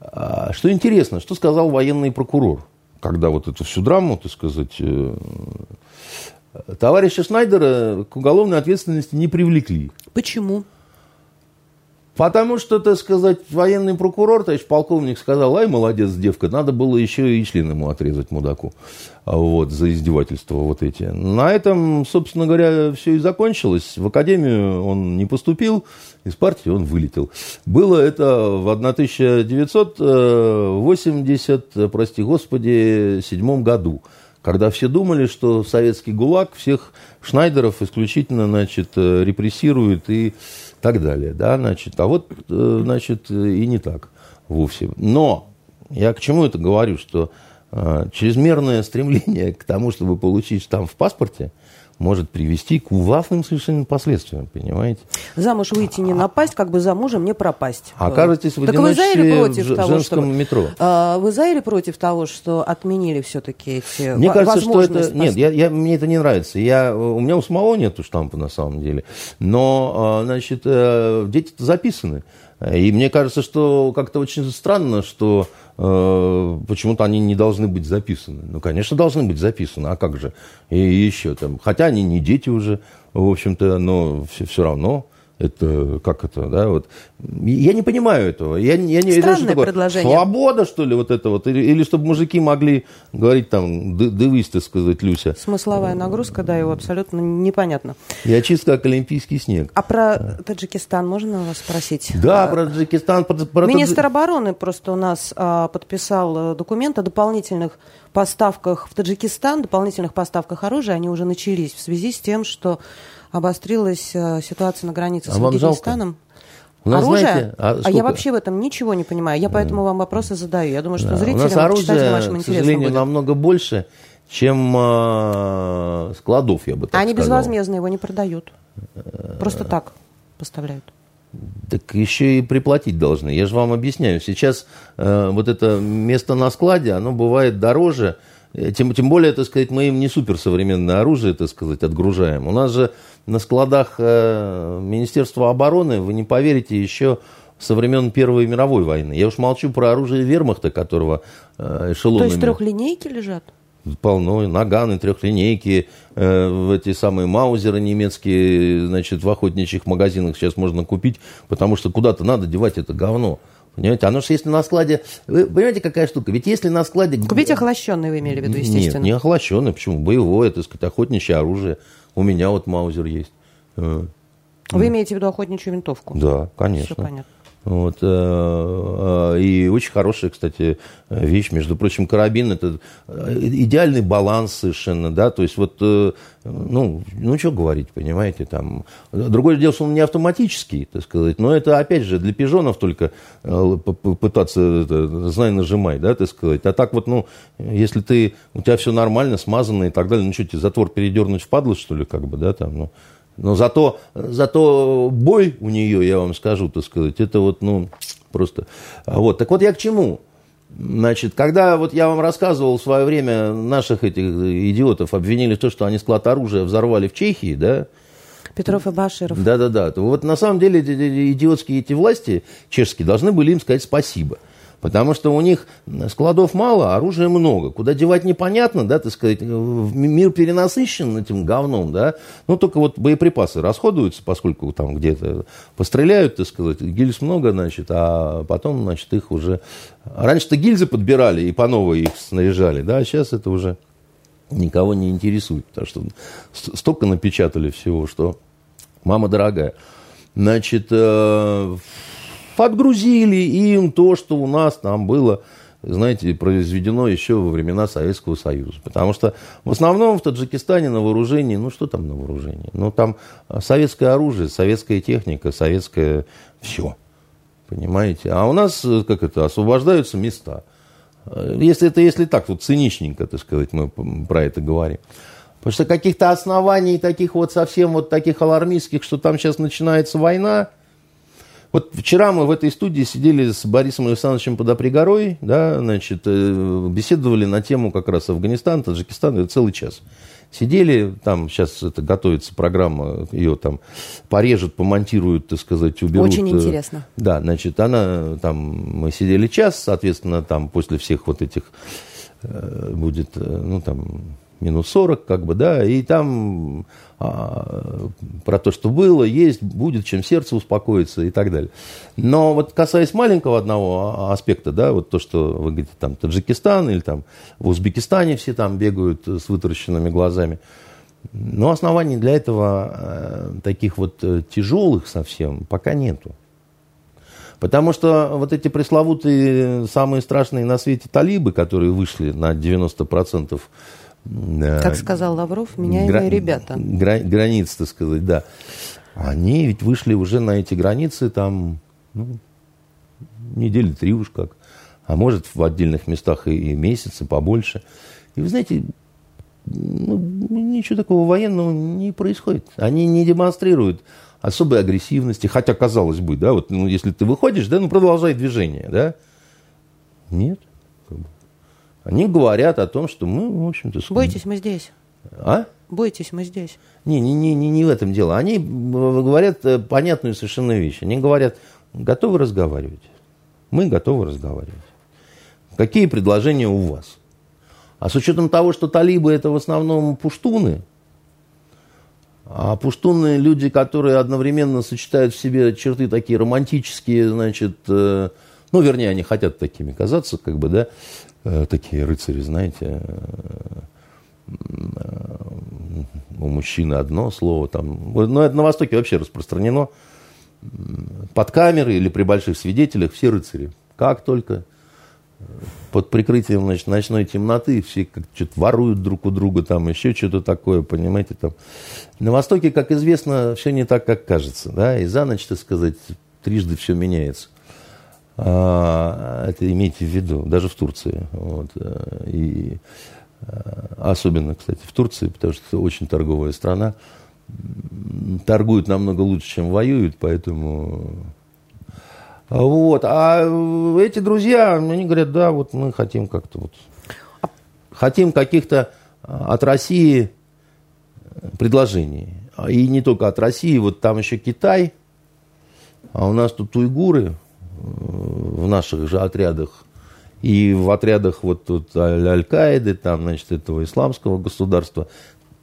а, что интересно, что сказал военный прокурор, когда вот эту всю драму, так сказать, э, товарища Шнайдера к уголовной ответственности не привлекли. Почему? Потому что, так сказать, военный прокурор, товарищ полковник, сказал, ай, молодец, девка, надо было еще и член ему отрезать, мудаку, а вот, за издевательства вот эти. На этом, собственно говоря, все и закончилось. В академию он не поступил, из партии он вылетел. Было это в 1980, прости господи, седьмом году когда все думали, что советский ГУЛАГ всех Шнайдеров исключительно значит, репрессирует и так далее. Да, значит, а вот, э, значит, и не так вовсе. Но я к чему это говорю, что э, чрезмерное стремление к тому, чтобы получить штамп в паспорте – может привести к ужасным совершенно последствиям, понимаете? Замуж выйти не напасть, как бы за мужем не пропасть. Окажетесь в так вы за или против в того, женском чтобы, метро? А, вы за или против того, что отменили все-таки эти Мне кажется, что это... Нет, я, я, мне это не нравится. Я, у меня у самого нету штампа на самом деле. Но, а, значит, э, дети записаны. И мне кажется, что как-то очень странно, что почему-то они не должны быть записаны. Ну, конечно, должны быть записаны, а как же? И еще там, хотя они не дети уже, в общем-то, но все, все равно это как это, да, вот. Я не понимаю этого. Я, я не, Странное это, предложение. Свобода, что ли, вот это вот? Или, или чтобы мужики могли говорить там, дывись, так сказать, Люся. Смысловая нагрузка, да, его абсолютно непонятно. Я чисто как олимпийский снег. А про Таджикистан можно вас спросить? Да, а, про Таджикистан. Про, про Министр обороны просто у нас а, подписал э, документ о дополнительных поставках в Таджикистан, дополнительных поставках оружия. Они уже начались в связи с тем, что обострилась э, ситуация на границе а с Узбекистаном. оружие? Знаете, а, а я вообще в этом ничего не понимаю. Я поэтому вам вопросы задаю. Я думаю, что да. зрителям, У нас оружие, вашим к сожалению, будет. намного больше, чем э, складов, я бы так Они сказал. безвозмездно его не продают. Просто так поставляют. Так еще и приплатить должны. Я же вам объясняю. Сейчас э, вот это место на складе, оно бывает дороже, Э, тем, тем более, так сказать, мы им не суперсовременное оружие, так сказать, отгружаем. У нас же на складах э, Министерства обороны, вы не поверите, еще со времен Первой мировой войны. Я уж молчу про оружие вермахта, которого э, эшелонами... То есть трехлинейки лежат? полно, наганы, трехлинейки, э, эти самые маузеры немецкие, значит, в охотничьих магазинах сейчас можно купить, потому что куда-то надо девать это говно. Понимаете? Оно же если на складе... Вы понимаете, какая штука? Ведь если на складе... Купить охлащенный вы имели в виду, естественно. Нет, не охлащенный. Почему? Боевое, так сказать, охотничье оружие. У меня вот маузер есть. Э, вы имеете в виду охотничью винтовку? Да, конечно. Все понятно. Вот, э, э, и очень хорошая, кстати, вещь. Между прочим, карабин это э, идеальный баланс совершенно, да, то есть вот, ну, ну что говорить, понимаете, там. Другое дело, что он не автоматический, так сказать, но это, опять же, для пижонов только пытаться, это, знай, нажимай, да, так сказать. А так вот, ну, если ты, у тебя все нормально, смазано и так далее, ну что, тебе затвор передернуть в падлу, что ли, как бы, да, там, ну, но зато, зато бой у нее, я вам скажу, так сказать, это вот, ну, просто... Вот, так вот я к чему? Значит, когда вот я вам рассказывал в свое время, наших этих идиотов обвинили в том, что они склад оружия взорвали в Чехии, да, Петров и Баширов. Да-да-да. Вот на самом деле идиотские эти власти чешские должны были им сказать спасибо. Потому что у них складов мало, а оружия много. Куда девать непонятно, да, так сказать, мир перенасыщен этим говном, да. Ну, только вот боеприпасы расходуются, поскольку там где-то постреляют, так сказать, гильз много, значит, а потом, значит, их уже... Раньше-то гильзы подбирали и по новой их снаряжали, да, а сейчас это уже никого не интересует, потому что столько напечатали всего, что мама дорогая. Значит, э, подгрузили им то, что у нас там было, знаете, произведено еще во времена Советского Союза. Потому что в основном в Таджикистане на вооружении, ну что там на вооружении? Ну там советское оружие, советская техника, советское все. Понимаете? А у нас, как это, освобождаются места. Если это если так, вот циничненько, так сказать, мы про это говорим. Потому что каких-то оснований таких вот совсем вот таких алармистских, что там сейчас начинается война. Вот вчера мы в этой студии сидели с Борисом Александровичем Подопригорой, да, значит, э, беседовали на тему как раз Афганистан, Таджикистан, это целый час. Сидели, там сейчас это готовится программа, ее там порежут, помонтируют, так сказать, уберут. Очень интересно. Да, значит, она там, мы сидели час, соответственно, там после всех вот этих э, будет, э, ну там, минус 40, как бы, да, и там а, про то, что было, есть, будет, чем сердце успокоится и так далее. Но вот касаясь маленького одного аспекта, да, вот то, что вы говорите, там, Таджикистан или там в Узбекистане все там бегают с вытаращенными глазами, но оснований для этого э, таких вот э, тяжелых совсем пока нету. Потому что вот эти пресловутые, самые страшные на свете талибы, которые вышли на 90% как сказал Лавров, меняемые гра- ребята. Гра- границ, так сказать, да. Они ведь вышли уже на эти границы там ну, недели три уж как. А может, в отдельных местах и, и месяцы, побольше. И вы знаете, ну, ничего такого военного не происходит. Они не демонстрируют особой агрессивности, хотя, казалось бы, да, вот, ну, если ты выходишь, да, ну, продолжай движение, да. Нет. Они говорят о том, что мы, в общем-то... Бойтесь, мы здесь. А? Бойтесь, мы здесь. Не, не, не, не, не в этом дело. Они говорят э, понятную совершенно вещь. Они говорят, готовы разговаривать. Мы готовы разговаривать. Какие предложения у вас? А с учетом того, что талибы это в основном пуштуны, а пуштуны люди, которые одновременно сочетают в себе черты такие романтические, значит, э, ну, вернее, они хотят такими казаться, как бы, да, Э, такие рыцари, знаете, э, у мужчины одно слово там. Ну, это на Востоке вообще распространено. Под камерой или при больших свидетелях все рыцари. Как только под прикрытием значит, ночной темноты все как что-то воруют друг у друга, там еще что-то такое, понимаете, там. На Востоке, как известно, все не так, как кажется, да, и за ночь, так сказать, трижды все меняется. А, это имейте в виду, даже в Турции. Вот. Э, и э, особенно, кстати, в Турции, потому что это очень торговая страна. Торгуют намного лучше, чем воюют, поэтому... Вот. А эти друзья, они говорят, да, вот мы хотим как-то вот... Хотим каких-то от России предложений. И не только от России, вот там еще Китай, а у нас тут уйгуры, в наших же отрядах и в отрядах вот тут Аль-Каиды, там, значит, этого исламского государства,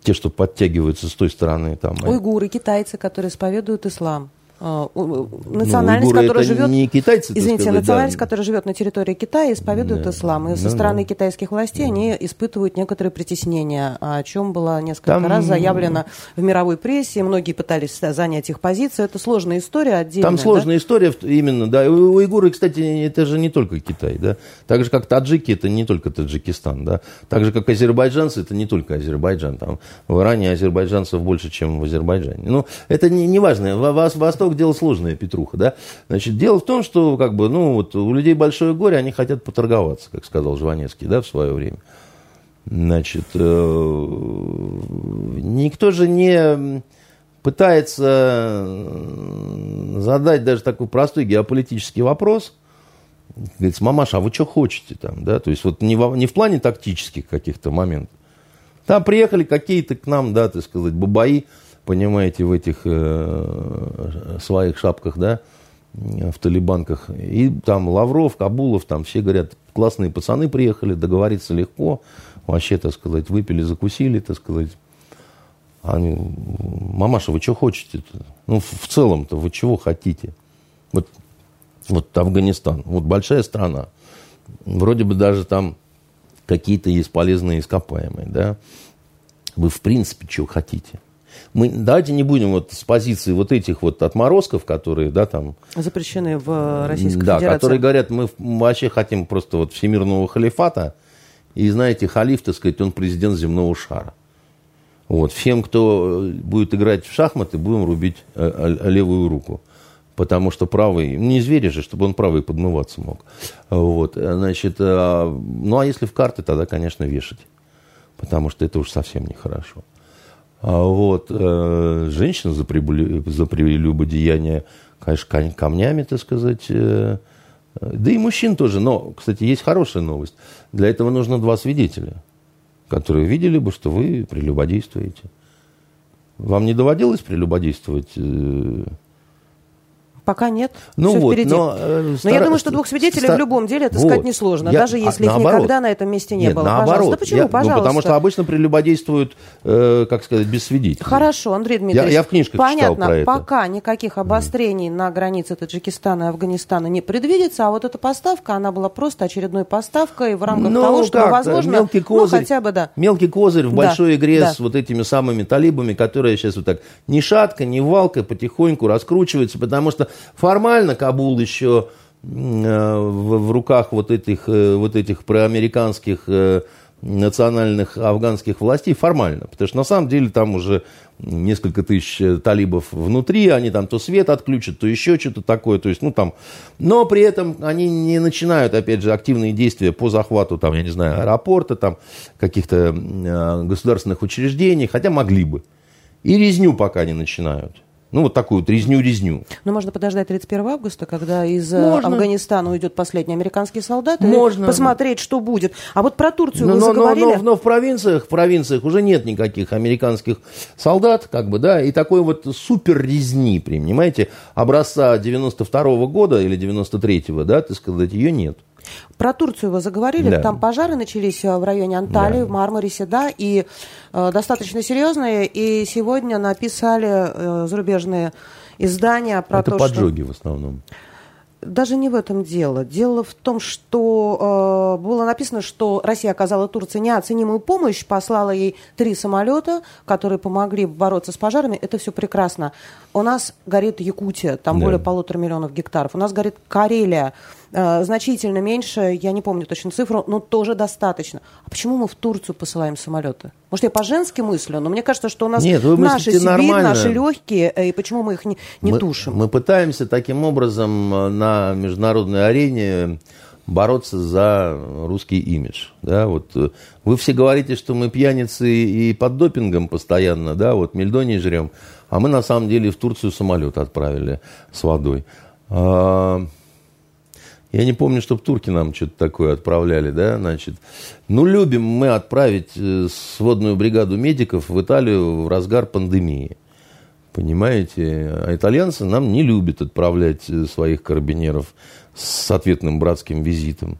те, что подтягиваются с той стороны. Там, Уйгуры, китайцы, которые исповедуют ислам. А, национальность, ну, которая живет... не китайцы, Извините, сказать, национальность, да. которая живет на территории Китая, исповедует да. ислам. И ну, со стороны да. китайских властей да. они испытывают некоторые притеснения, о чем было несколько Там... раз заявлено в мировой прессе. Многие пытались занять их позицию. Это сложная история отдельная. Там сложная да? история, именно, да. Уйгуры, кстати, это же не только Китай, да. Так же, как таджики, это не только Таджикистан, да. Так же, как азербайджанцы, это не только Азербайджан. Там в Иране азербайджанцев больше, чем в Азербайджане. Ну, это не, не важно. Восток дело сложное, Петруха, да. Значит, дело в том, что как бы, ну, вот у людей большое горе, они хотят поторговаться, как сказал Жванецкий, да, в свое время. Значит, э, никто же не пытается задать даже такой простой геополитический вопрос. Говорит, мамаша, а вы что хотите там, да? То есть вот не, в, не в плане тактических каких-то моментов. Там приехали какие-то к нам, да, так сказать, бабаи, понимаете, в этих э, своих шапках, да, в талибанках. И там Лавров, Кабулов, там все говорят, классные пацаны приехали, договориться легко. Вообще, так сказать, выпили, закусили, так сказать. Они, мамаша, вы что хотите -то? Ну, в целом-то вы чего хотите? Вот, вот Афганистан, вот большая страна. Вроде бы даже там какие-то есть полезные ископаемые, да, вы в принципе что хотите? Мы, давайте не будем вот с позиции вот этих вот отморозков, которые, да, там... Запрещены в Российской да, Федерации. которые говорят, мы вообще хотим просто вот всемирного халифата, и знаете, халиф, так сказать, он президент земного шара. Вот. Всем, кто будет играть в шахматы, будем рубить э, э, левую руку. Потому что правый, не зверь же, чтобы он правый подмываться мог. Вот. Значит, э, ну а если в карты, тогда, конечно, вешать. Потому что это уж совсем нехорошо. А вот. Женщина за, прибыли, за прелюбодеяние, конечно, камнями, так сказать, да и мужчин тоже. Но, кстати, есть хорошая новость. Для этого нужно два свидетеля которые видели бы, что вы прелюбодействуете. Вам не доводилось прелюбодействовать? Пока нет. Ну Все вот, впереди. но, э, но стар... я думаю, что двух свидетелей стар... в любом деле это вот. несложно, я... даже если а, их наоборот. никогда на этом месте не Нет, было. Наоборот. Пожалуйста. Да почему? Я... Пожалуйста. Ну, потому что обычно прелюбодействуют, э, как сказать, без свидетелей. Хорошо, Андрей Дмитриевич. Я, я в книжках понятно, читал про это. пока никаких обострений mm. на границе Таджикистана и Афганистана не предвидится, а вот эта поставка, она была просто очередной поставкой в рамках ну, того, что, возможно, мелкий козырь, ну, хотя бы, да. Мелкий козырь в да, большой игре да. с вот этими самыми талибами, которые сейчас вот так ни шатка, ни валка потихоньку раскручиваются, потому что формально Кабул еще в, в руках вот этих, э, вот этих проамериканских э, национальных афганских властей формально. Потому что на самом деле там уже несколько тысяч э, талибов внутри, они там то свет отключат, то еще что-то такое. То есть, ну, там... Но при этом они не начинают, опять же, активные действия по захвату, там, я не знаю, аэропорта, там, каких-то э, государственных учреждений, хотя могли бы. И резню пока не начинают. Ну, вот такую вот резню-резню. Но можно подождать 31 августа, когда из э, можно. Афганистана уйдет последний американский солдат, можно. и посмотреть, что будет. А вот про Турцию но, вы но, заговорили? Но, но, но в провинциях, в провинциях уже нет никаких американских солдат, как бы, да, и такой вот супер резни, понимаете, образца 92 -го года или 93-го, да, так сказать, ее нет. Про Турцию вы заговорили, Да. там пожары начались э, в районе Анталии, Да. в Мармарисе, да, и э, достаточно серьезные, и сегодня написали э, зарубежные издания про Это то, поджоги в основном. что... Даже не в этом дело. Дело в том, что э, было написано, что Россия оказала Турции неоценимую помощь, послала ей три самолета, которые помогли бороться с пожарами. Это все прекрасно. У нас горит Якутия, там Да. более полутора миллионов гектаров. У нас горит Карелия, значительно меньше, я не помню точно цифру, но тоже достаточно. А почему мы в Турцию посылаем самолеты? Может, я по-женски мыслю, но мне кажется, что у нас Нет, вы наши Сибирь, нормально. наши легкие, э, и почему мы их не, не мы, тушим? Мы пытаемся таким образом э, на международной арене бороться за русский имидж. Да, вот э, вы все говорите, что мы пьяницы и под допингом постоянно, да, вот мельдоний жрем, а мы на самом деле в Турцию самолет отправили с водой. Я не помню, чтобы турки нам что-то такое отправляли, да, значит. Ну, любим мы отправить э, сводную бригаду медиков в Италию в разгар пандемии. Понимаете? А итальянцы нам не любят отправлять э, своих карабинеров с ответным братским визитом.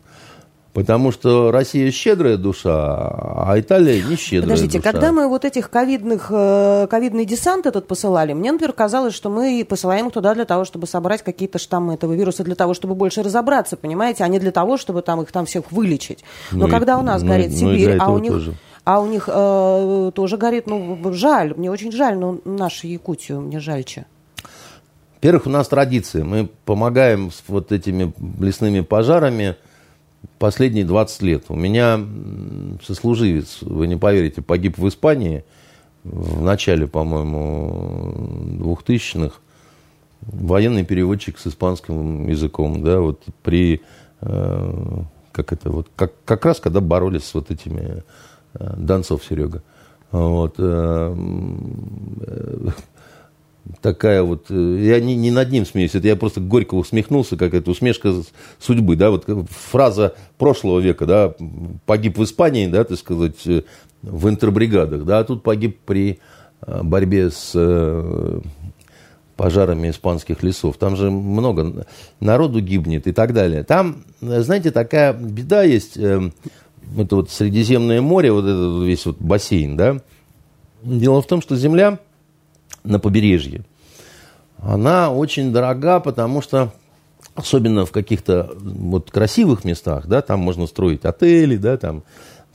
Потому что Россия щедрая душа, а Италия не щедрая Подождите, душа. когда мы вот этих ковидных, э, ковидный десант этот посылали, мне, например, казалось, что мы посылаем их туда для того, чтобы собрать какие-то штаммы этого вируса, для того, чтобы больше разобраться, понимаете, а не для того, чтобы там их там всех вылечить. Но Ну и- когда у нас ну и- горит ну и Сибирь, а у них... тоже. А у них э, тоже горит, ну, жаль, мне очень жаль, но нашу Якутию мне жальче. Во-первых, у нас традиция. Мы помогаем с вот этими лесными пожарами последние 20 лет. У меня сослуживец, вы не поверите, погиб в Испании в начале, по-моему, 2000-х. Военный переводчик с испанским языком, да, вот при, э, как это, вот, как, как раз когда боролись с вот этими э, Донцов Серега. Вот, э, э, такая вот, э, я не, не над ним смеюсь, это я просто горько усмехнулся, как это усмешка судьбы, да, вот фраза прошлого века, да, погиб в Испании, да, так сказать, э, в интербригадах, да, а тут погиб при э, борьбе с пожарами испанских лесов. Там же много народу гибнет и так далее. Там, знаете, такая беда есть, это вот Средиземное море, вот этот весь вот бассейн, да. Дело в том, что земля на побережье, она очень дорога, потому что особенно в каких-то вот красивых местах, да, там можно строить отели, да, там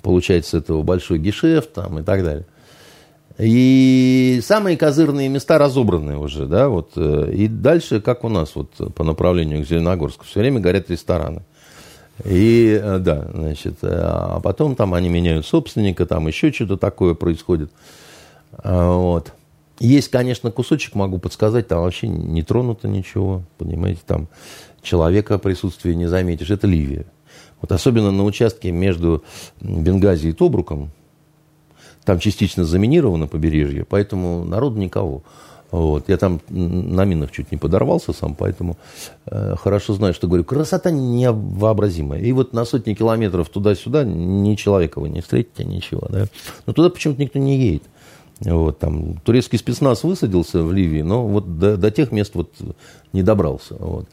получается этого большой гешефт там и так далее. И самые козырные места разобраны уже, да, вот. Э, и дальше, как у нас, вот по направлению к Зеленогорску, все время горят рестораны. И, э, да, значит, э, а потом там они меняют собственника, там еще что-то такое происходит. А, вот. Есть, конечно, кусочек, могу подсказать, там вообще не тронуто ничего, понимаете, там человека присутствия не заметишь. Это Ливия. Вот особенно на участке между Бенгази и Тобруком, там частично заминировано побережье, поэтому народу никого. Вот. Я там на минах чуть не подорвался сам, поэтому э, хорошо знаю, что говорю. Красота невообразимая. И вот на сотни километров туда-сюда ни человека вы не встретите, ничего. Да? Но туда почему-то никто не едет. Вот, там, турецкий спецназ высадился в Ливии, но вот до, до тех мест вот не добрался. Вот.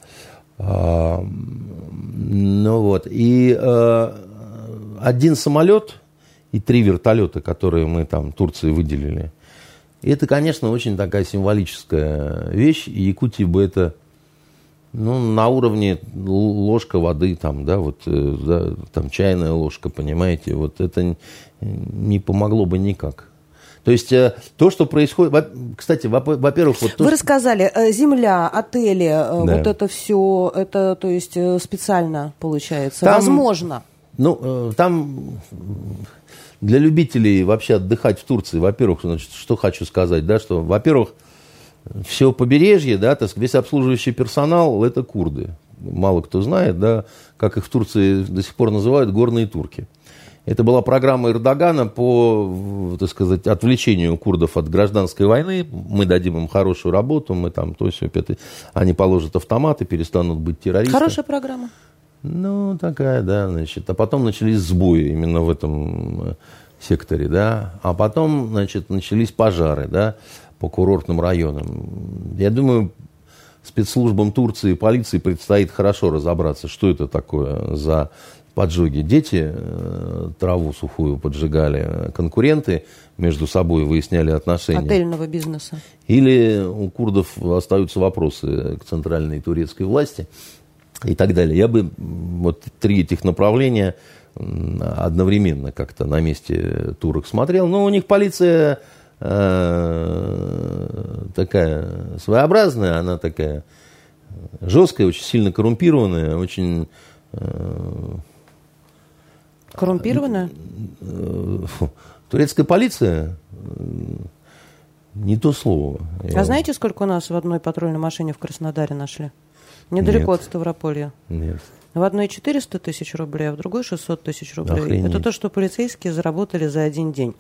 А, ну вот. И а, один самолет и три вертолета, которые мы там Турции выделили, это, конечно, очень такая символическая вещь. И Якутии бы это ну, на уровне ложка воды, там, да, вот, э, да, там, чайная ложка, понимаете, вот это не помогло бы никак. То есть э, то, что происходит... Кстати, во-первых... Вот то, Вы рассказали, э, земля, отели, да. вот это все, это, то есть, специально получается? Там, Возможно. Ну, там для любителей вообще отдыхать в Турции, во-первых, значит, что хочу сказать, да, что, во-первых, все побережье, да, так весь обслуживающий персонал – это курды. Мало кто знает, да, как их в Турции до сих пор называют, горные турки. Это была программа Эрдогана по, так сказать, отвлечению курдов от гражданской войны. Мы дадим им хорошую работу, мы там то все, это, они положат автоматы, перестанут быть террористами. Хорошая программа. Ну, такая, да, значит. А потом начались сбои именно в этом э, секторе, да. А потом, значит, начались пожары, да, по курортным районам. Я думаю, спецслужбам Турции и полиции предстоит хорошо разобраться, что это такое за поджоги. Дети э, траву сухую поджигали, конкуренты между собой выясняли отношения. Отельного бизнеса. Или у курдов остаются вопросы к центральной турецкой власти и так далее. Я бы вот три этих направления одновременно как-то на месте турок смотрел. Но у них полиция э, такая своеобразная, она такая жесткая, очень сильно коррумпированная, очень... Э, коррумпированная? Э, турецкая полиция не то слово. А знаете, сколько у нас в одной патрульной машине в Краснодаре нашли? Недалеко Нет. от Ставрополья. Нет. В одной 400 тысяч рублей, а в другой 600 тысяч рублей. Охренеть. Это то, что полицейские заработали за один день.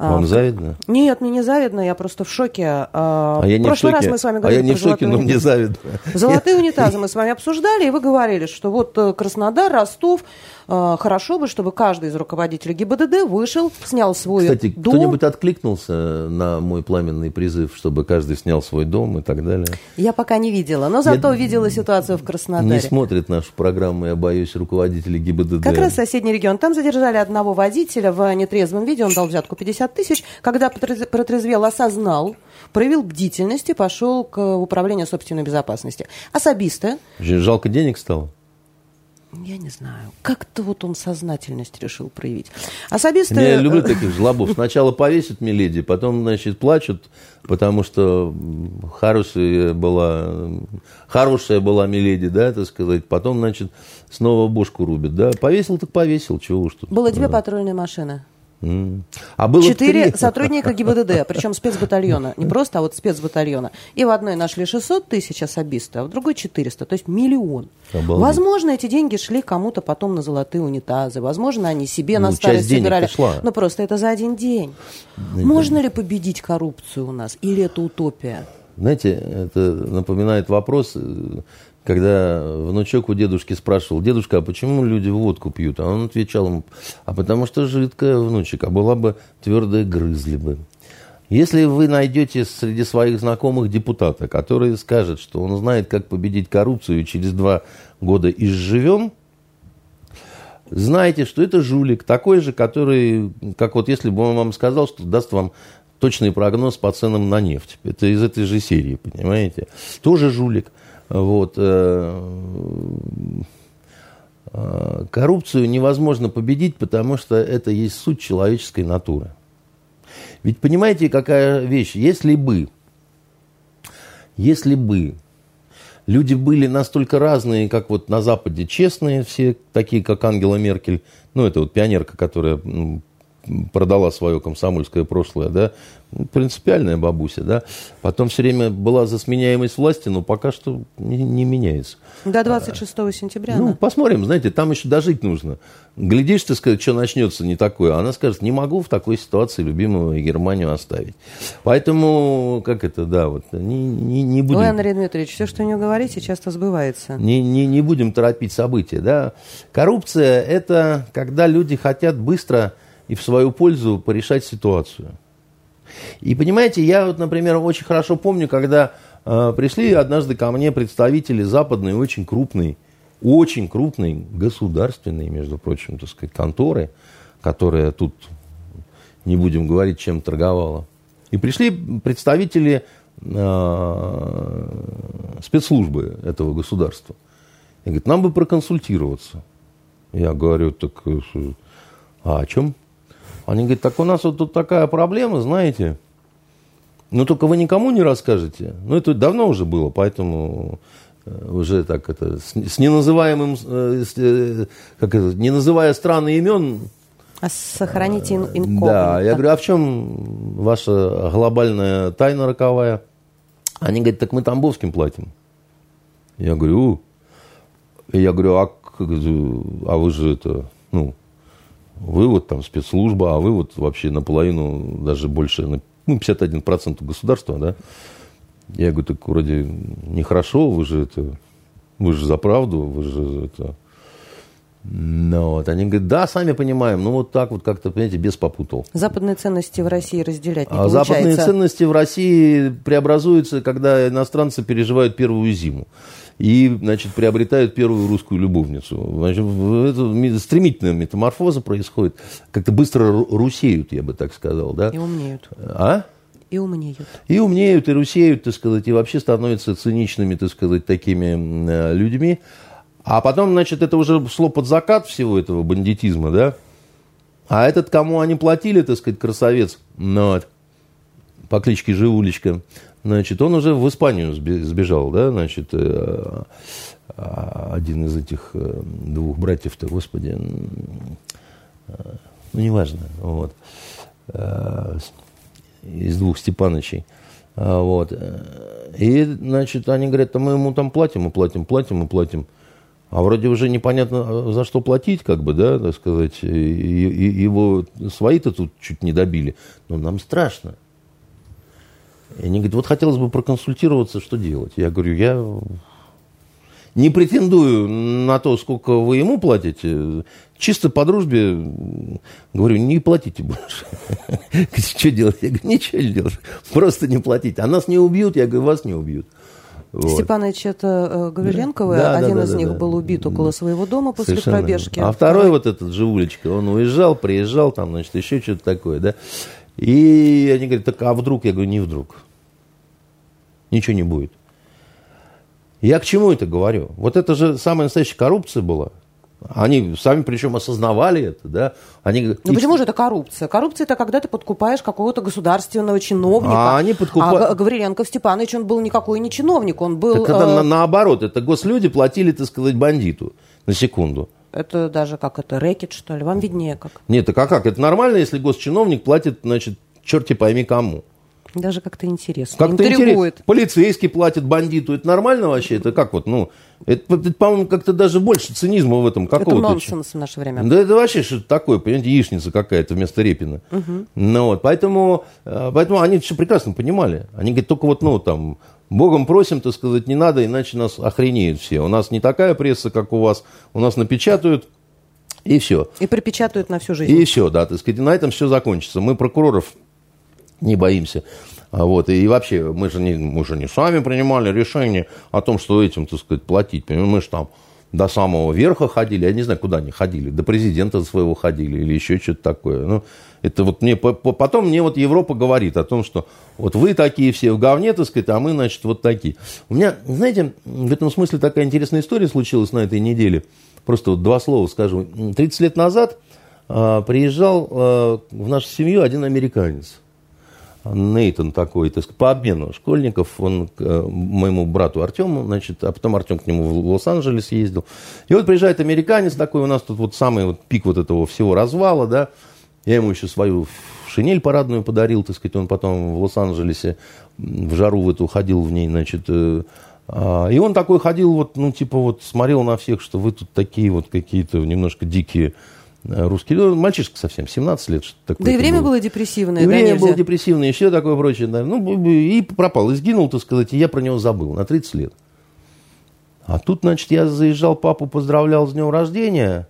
Вам а, завидно? Нет, мне не завидно, я просто в шоке. А, а я не прошлый в шоке. раз мы с вами говорили а я не в шоке, но мне завидно. [LAUGHS] Золотые унитазы мы с вами обсуждали, и вы говорили, что вот э, Краснодар, Ростов, э, хорошо бы, чтобы каждый из руководителей ГИБДД вышел, снял свой Кстати, дом. кто-нибудь откликнулся на мой пламенный призыв, чтобы каждый снял свой дом и так далее? Я пока не видела, но зато я видела ситуацию в Краснодаре. Не смотрит нашу программу, я боюсь, руководители ГИБДД. Как раз соседний регион. Там задержали одного водителя в нетрезвом виде, он дал взятку 50 тысяч. Когда протрезвел, осознал, проявил бдительность и пошел к управлению собственной безопасности. Особисто. Жалко денег стало? Я не знаю. Как-то вот он сознательность решил проявить. Особисто... Я люблю [LAUGHS] таких жлобов. Сначала повесят Миледи, потом, значит, плачут, потому что хорошая была, хорошая была Миледи, да, так сказать. Потом, значит, снова бошку рубят, да. Повесил так повесил, чего уж тут. Было две патрульные машины. А было Четыре сотрудника ГИБДД, причем спецбатальона. Не просто, а вот спецбатальона. И в одной нашли 600 тысяч особисто, а в другой 400, то есть миллион. Обалдеть. Возможно, эти деньги шли кому-то потом на золотые унитазы. Возможно, они себе ну, на старость собирали. Шла. Но просто это за один день. Это... Можно ли победить коррупцию у нас? Или это утопия? Знаете, это напоминает вопрос, когда внучок у дедушки спрашивал, дедушка, а почему люди водку пьют? А он отвечал ему, а потому что жидкая, внучек, а была бы твердая, грызли бы. Если вы найдете среди своих знакомых депутата, который скажет, что он знает, как победить коррупцию, и через два года изживем, знайте, что это жулик, такой же, который, как вот если бы он вам сказал, что даст вам точный прогноз по ценам на нефть. Это из этой же серии, понимаете? Тоже жулик. Вот. Э, э, коррупцию невозможно победить, потому что это есть суть человеческой натуры. Ведь понимаете, какая вещь? Если бы, если бы люди были настолько разные, как вот на Западе честные, все такие, как Ангела Меркель, ну, это вот пионерка, которая продала свое комсомольское прошлое, да, принципиальная бабуся, да, потом все время была за сменяемость власти, но пока что не, не меняется. До 26 сентября. Ну, посмотрим, знаете, там еще дожить нужно. Глядишь, ты скажешь, что начнется не такое. Она скажет, не могу в такой ситуации любимую Германию оставить. Поэтому, как это, да, вот, не, не, не будем... Ой, Андрей Дмитриевич, все, что не говорите, часто сбывается. Не, не, не будем торопить события, да. Коррупция – это когда люди хотят быстро и в свою пользу порешать ситуацию. И понимаете, я вот, например, очень хорошо помню, когда э, пришли однажды ко мне представители западной, очень крупной, очень крупной государственной, между прочим, так сказать, конторы, которая тут, не будем говорить, чем торговала. И пришли представители э, спецслужбы этого государства. И говорит, нам бы проконсультироваться. Я говорю, так э, а о чем? Они говорят, так у нас вот тут такая проблема, знаете, но только вы никому не расскажете. Ну, это давно уже было, поэтому э, уже так это, с, с неназываемым, э, с, э, как это, не называя страны имен. А сохраните инкогнито. Да, я говорю, а в чем ваша глобальная тайна роковая? Они говорят, так мы Тамбовским платим. Я говорю, я говорю, а, а вы же это, ну, вы вот там спецслужба, а вы вот вообще наполовину, даже больше, ну, 51% государства, да. Я говорю, так вроде нехорошо, вы же это, вы же за правду, вы же это... Ну, вот. Они говорят, да, сами понимаем, ну вот так вот как-то, понимаете, без попутал. Западные ценности в России разделять не а получается. Западные ценности в России преобразуются, когда иностранцы переживают первую зиму и, значит, приобретают первую русскую любовницу. Значит, это стремительная метаморфоза происходит. Как-то быстро русеют, я бы так сказал, да? И умнеют. А? И умнеют. И умнеют, и русеют, так сказать, и вообще становятся циничными, так сказать, такими э, людьми. А потом, значит, это уже шло под закат всего этого бандитизма, да? А этот, кому они платили, так сказать, красавец, ну, вот, по кличке Живулечка, Значит, он уже в Испанию сбежал, да, значит, э, а, один из этих э, двух братьев-то, господи, э, ну, неважно, вот, из двух Степанычей, а, вот, и, значит, они говорят, а мы ему там платим, мы платим, платим, мы платим, а вроде уже непонятно, за что платить, как бы, да, так сказать, и, и, его свои-то тут чуть не добили, но нам страшно, и они говорят, вот хотелось бы проконсультироваться, что делать. Я говорю, я не претендую на то, сколько вы ему платите. Чисто по дружбе говорю, не платите больше. Что делать? Я говорю, ничего не делать. Просто не платите. А нас не убьют, я говорю, вас не убьют. Вот. Степаныч, это э, Гавриленковы, да, один да, из да, них да, был убит около своего дома после Совершенно пробежки. А второй вот этот Живулечка, он уезжал, приезжал, там, значит, еще что-то такое, да. И они говорят, так а вдруг? Я говорю, не вдруг. Ничего не будет. Я к чему это говорю? Вот это же самая настоящая коррупция была. Они сами причем осознавали это, да? Они, ну почему же это коррупция? Коррупция это когда ты подкупаешь какого-то государственного чиновника. А они подкупали. А Гавриленков Степанович, он был никакой не чиновник, он был... Так это э... на, наоборот, это гослюди платили, так сказать, бандиту. На секунду. Это даже как это, рэкет, что ли? Вам виднее как. Нет, так а как? Это нормально, если госчиновник платит, значит, черти пойми кому. Даже как-то интересно. Как-то интересно. Полицейский платит бандиту. Это нормально вообще? Это как вот, ну, это, это по-моему, как-то даже больше цинизма в этом какого-то. Это нонсенс в наше время. Да это вообще что-то такое, понимаете, яичница какая-то вместо Репина. Угу. Ну вот, поэтому, э, поэтому они все прекрасно понимали. Они говорят, только вот, ну, там, Богом просим, так сказать, не надо, иначе нас охренеют все. У нас не такая пресса, как у вас. У нас напечатают, и все. И припечатают на всю жизнь. И все, да, так сказать, на этом все закончится. Мы прокуроров не боимся. А вот, и вообще, мы же, не, мы же не сами принимали решение о том, что этим, так сказать, платить. Мы же там до самого верха ходили, я не знаю, куда они ходили, до президента своего ходили или еще что-то такое. Ну, это вот мне, потом мне вот Европа говорит о том, что вот вы такие все в говне, так сказать, а мы, значит, вот такие. У меня, знаете, в этом смысле такая интересная история случилась на этой неделе. Просто вот два слова скажу. 30 лет назад э, приезжал э, в нашу семью один американец. Нейтон такой, так сказать, по обмену школьников, он к э, моему брату Артему, значит, а потом Артем к нему в Лос-Анджелес ездил. И вот приезжает американец такой, у нас тут вот самый вот пик вот этого всего развала, да, я ему еще свою шинель парадную подарил, так сказать, он потом в Лос-Анджелесе в жару в эту ходил в ней, значит, э, а, и он такой ходил, вот, ну, типа, вот, смотрел на всех, что вы тут такие вот какие-то немножко дикие э, русские. Ну, мальчишка совсем, 17 лет. Что такое да и время было, было депрессивное, и да, время нельзя? было депрессивное, и все такое прочее. Да. Ну, и пропал, и сгинул, так сказать, и я про него забыл на 30 лет. А тут, значит, я заезжал, папу поздравлял с днем рождения,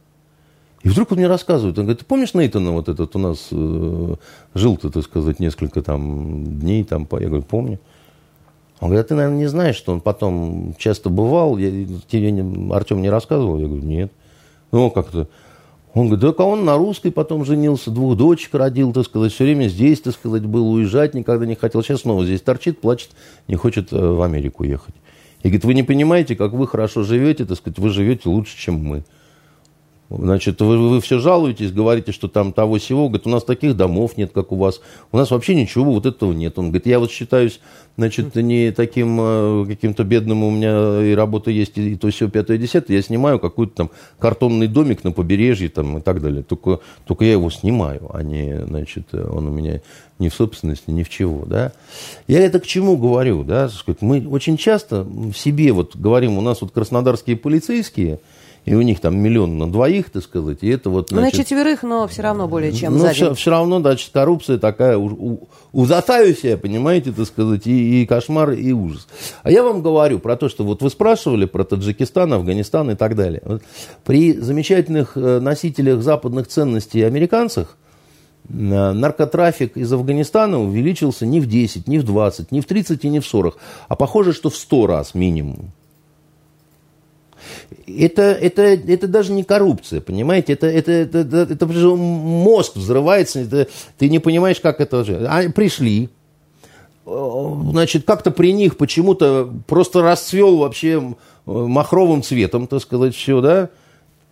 и вдруг он мне рассказывает, он говорит, ты помнишь Нейтана вот этот у нас э, жил-то, так сказать, несколько там дней там, я говорю, помню. Он говорит, а ты, наверное, не знаешь, что он потом часто бывал, я, тебе не, Артем не рассказывал? Я говорю, нет. Ну, как-то. Он говорит, да он на русской потом женился, двух дочек родил, так сказать, все время здесь, так сказать, был, уезжать никогда не хотел. Сейчас снова здесь торчит, плачет, не хочет э, в Америку ехать. И говорит, вы не понимаете, как вы хорошо живете, так сказать, вы живете лучше, чем мы. Значит, вы, вы все жалуетесь, говорите, что там того всего. Говорит, у нас таких домов нет, как у вас. У нас вообще ничего вот этого нет. Он говорит, я вот считаюсь, значит, не таким э, каким-то бедным, у меня и работа есть, и то все пятое, десятое. Я снимаю какой-то там картонный домик на побережье там, и так далее. Только, только я его снимаю, а не, значит, он у меня ни в собственности, ни в чего, да. Я это к чему говорю, да, мы очень часто в себе вот говорим, у нас вот краснодарские полицейские – и у них там миллион на двоих, так сказать, и это вот... Значит, ну, на четверых, но все равно более чем ну, за все, все равно, значит, коррупция такая у, у, узатаюся, понимаете, так сказать, и, и кошмар, и ужас. А я вам говорю про то, что вот вы спрашивали про Таджикистан, Афганистан и так далее. Вот при замечательных э, носителях западных ценностей американцах э, наркотрафик из Афганистана увеличился не в 10, не в 20, не в 30 и не в 40, а похоже, что в 100 раз минимум это, это, это даже не коррупция, понимаете? Это, это, это, это, это мозг взрывается, это, ты не понимаешь, как это же. А пришли, значит, как-то при них почему-то просто расцвел вообще махровым цветом, так сказать, все, да?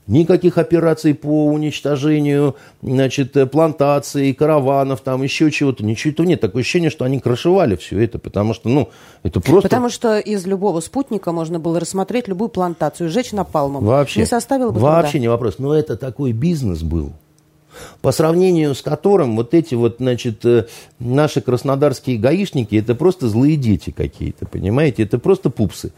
Никаких операций по уничтожению значит, плантаций, караванов, там еще чего-то. Ничего этого нет. Такое ощущение, что они крышевали все это, потому что, ну, это просто... Потому что из любого спутника можно было рассмотреть любую плантацию, сжечь напалмом. Вообще. Не составило бы Вообще труда. не вопрос. Но это такой бизнес был по сравнению с которым вот эти вот, значит, э, наши краснодарские гаишники, это просто злые дети какие-то, понимаете? Это просто пупсы.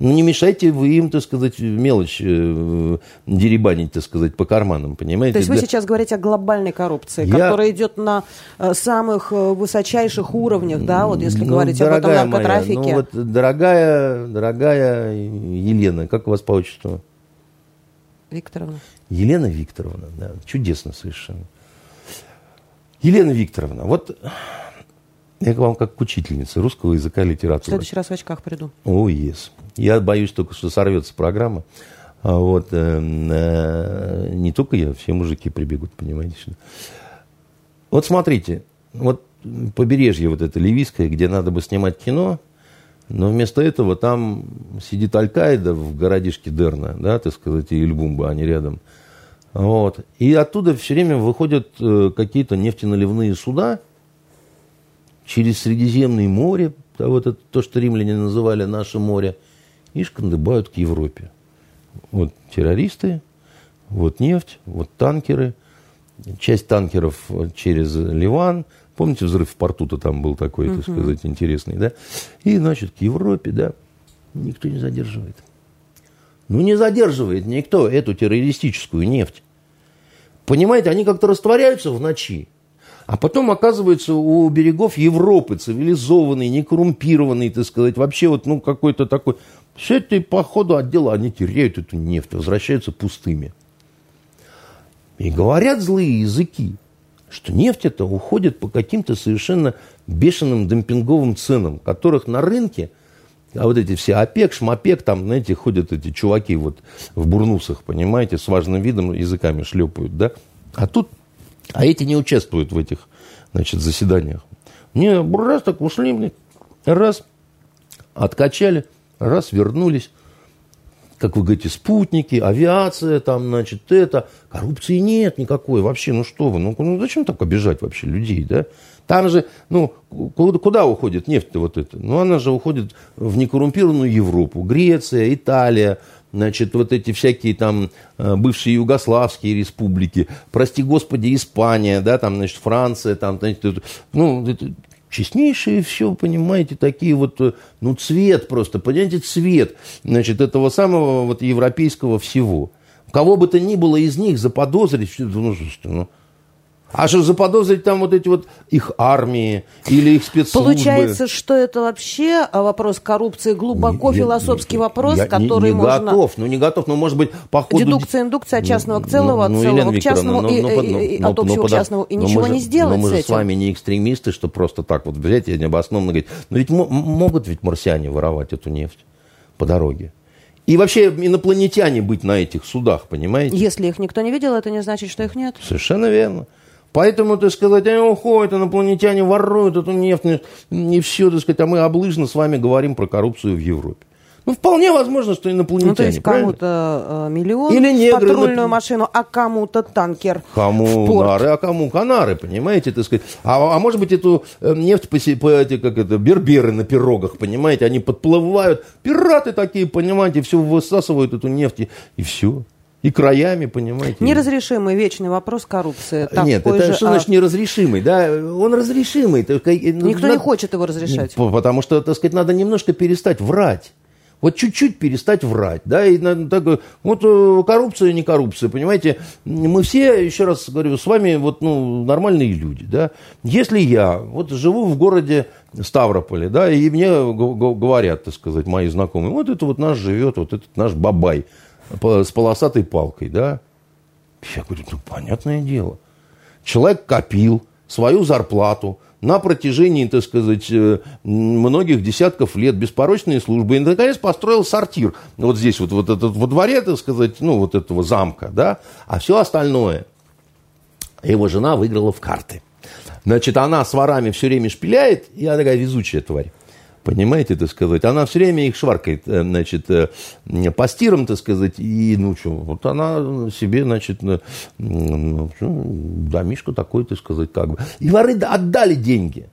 Ну, не мешайте вы им, так сказать, мелочь э, деребанить, так сказать, по карманам, понимаете? То есть вы сейчас говорите о глобальной коррупции, Я... которая идет на э, самых э, высочайших уровнях, да, вот если ну, говорить об этом наркотрафике. Моя, ну, вот, дорогая, дорогая Елена, как у вас по отчеству? Викторовна. Елена Викторовна, да, чудесно совершенно. Елена Викторовна, вот я к вам как к учительнице русского языка и литературы. В следующий раз в очках приду. О, oh, yes. Я боюсь только, что сорвется программа. А вот, э, э, не только я, все мужики прибегут, понимаете. Что... Вот смотрите, вот побережье вот это ливийское, где надо бы снимать кино, но вместо этого там сидит Аль-Каида в городишке Дерна, да, так сказать, и Ильбумба, они рядом. Вот. И оттуда все время выходят э, какие-то нефтеналивные суда через Средиземное море, да, вот это то, что римляне называли наше море – и шкандыбают к Европе. Вот террористы, вот нефть, вот танкеры, часть танкеров через Ливан. Помните, взрыв в порту-то там был такой, uh-huh. так сказать, интересный, да? И, значит, к Европе, да, никто не задерживает. Ну, не задерживает никто эту террористическую нефть. Понимаете, они как-то растворяются в ночи. А потом оказывается у берегов Европы цивилизованный, некоррумпированный, так сказать, вообще вот, ну, какой-то такой все это по ходу отдела они теряют эту нефть, возвращаются пустыми. И говорят злые языки, что нефть это уходит по каким-то совершенно бешеным демпинговым ценам, которых на рынке А вот эти все ОПЕК, ШМОПЕК, там, знаете, ходят эти чуваки вот в бурнусах, понимаете, с важным видом языками шлепают, да? А тут, а эти не участвуют в этих, значит, заседаниях. Не, раз так ушли, раз, откачали, раз, вернулись как вы говорите, спутники, авиация, там, значит, это. Коррупции нет никакой вообще. Ну что вы, ну, ну зачем так обижать вообще людей, да? Там же, ну, куда, куда уходит нефть-то вот эта? Ну, она же уходит в некоррумпированную Европу. Греция, Италия, значит, вот эти всякие там э, бывшие югославские республики, прости господи, Испания, да, там, значит, Франция, там, знаете, ну, честнейшие все, понимаете, такие вот, э, ну, цвет просто, понимаете, цвет, значит, этого самого вот европейского всего. Кого бы то ни было из них заподозрить, ну, ну, а что заподозрить там вот эти вот их армии или их спецслужбы? Получается, что это вообще а, вопрос коррупции, глубоко не, философский не, вопрос, я который не, не можно... готов, ну не готов, ну может быть по ходу... Дедукция, индукция от частного к целому, ну, от целого к частному, и, ну, и, и, от общего к частному, и ничего же, не сделать Но мы с же с вами не экстремисты, что просто так вот взять и необоснованно говорить, ну ведь могут ведь марсиане воровать эту нефть по дороге. И вообще инопланетяне быть на этих судах, понимаете? Если их никто не видел, это не значит, что их нет. Совершенно верно. Поэтому, так сказать, они уходят, инопланетяне воруют эту нефть, и все, так сказать, а мы облыжно с вами говорим про коррупцию в Европе. Ну, вполне возможно, что инопланетяне. Ну, то есть кому-то э, миллион Или негры, патрульную нап... машину, а кому-то танкер. Кому нары, а кому канары, понимаете, так сказать. А, а может быть, эту э, нефть по, по эти, как это, берберы на пирогах, понимаете, они подплывают, пираты такие, понимаете, все высасывают эту нефть, и, и все и краями, понимаете. Неразрешимый вечный вопрос коррупции. Нет, это же, что а... значит неразрешимый? Да, он разрешимый. Только, ну, Никто надо... не хочет его разрешать. Потому что, так сказать, надо немножко перестать врать. Вот чуть-чуть перестать врать, да, и так, вот э, коррупция, не коррупция, понимаете, мы все, еще раз говорю, с вами вот, ну, нормальные люди, да, если я вот живу в городе Ставрополе, да, и мне говорят, так сказать, мои знакомые, вот это вот наш живет, вот этот наш бабай, с полосатой палкой, да? Я говорю, ну, понятное дело. Человек копил свою зарплату на протяжении, так сказать, э, многих десятков лет беспорочной службы. И, наконец, построил сортир. Вот здесь, вот, вот этот, во дворе, так сказать, ну, вот этого замка, да? А все остальное его жена выиграла в карты. Значит, она с ворами все время шпиляет, и она такая везучая тварь. Понимаете, так сказать? Она все время их шваркает, э, значит, э, по стирам, так сказать, и, ну, что, вот она себе, значит, ну, домишко такой, так сказать, как бы. И воры отдали деньги.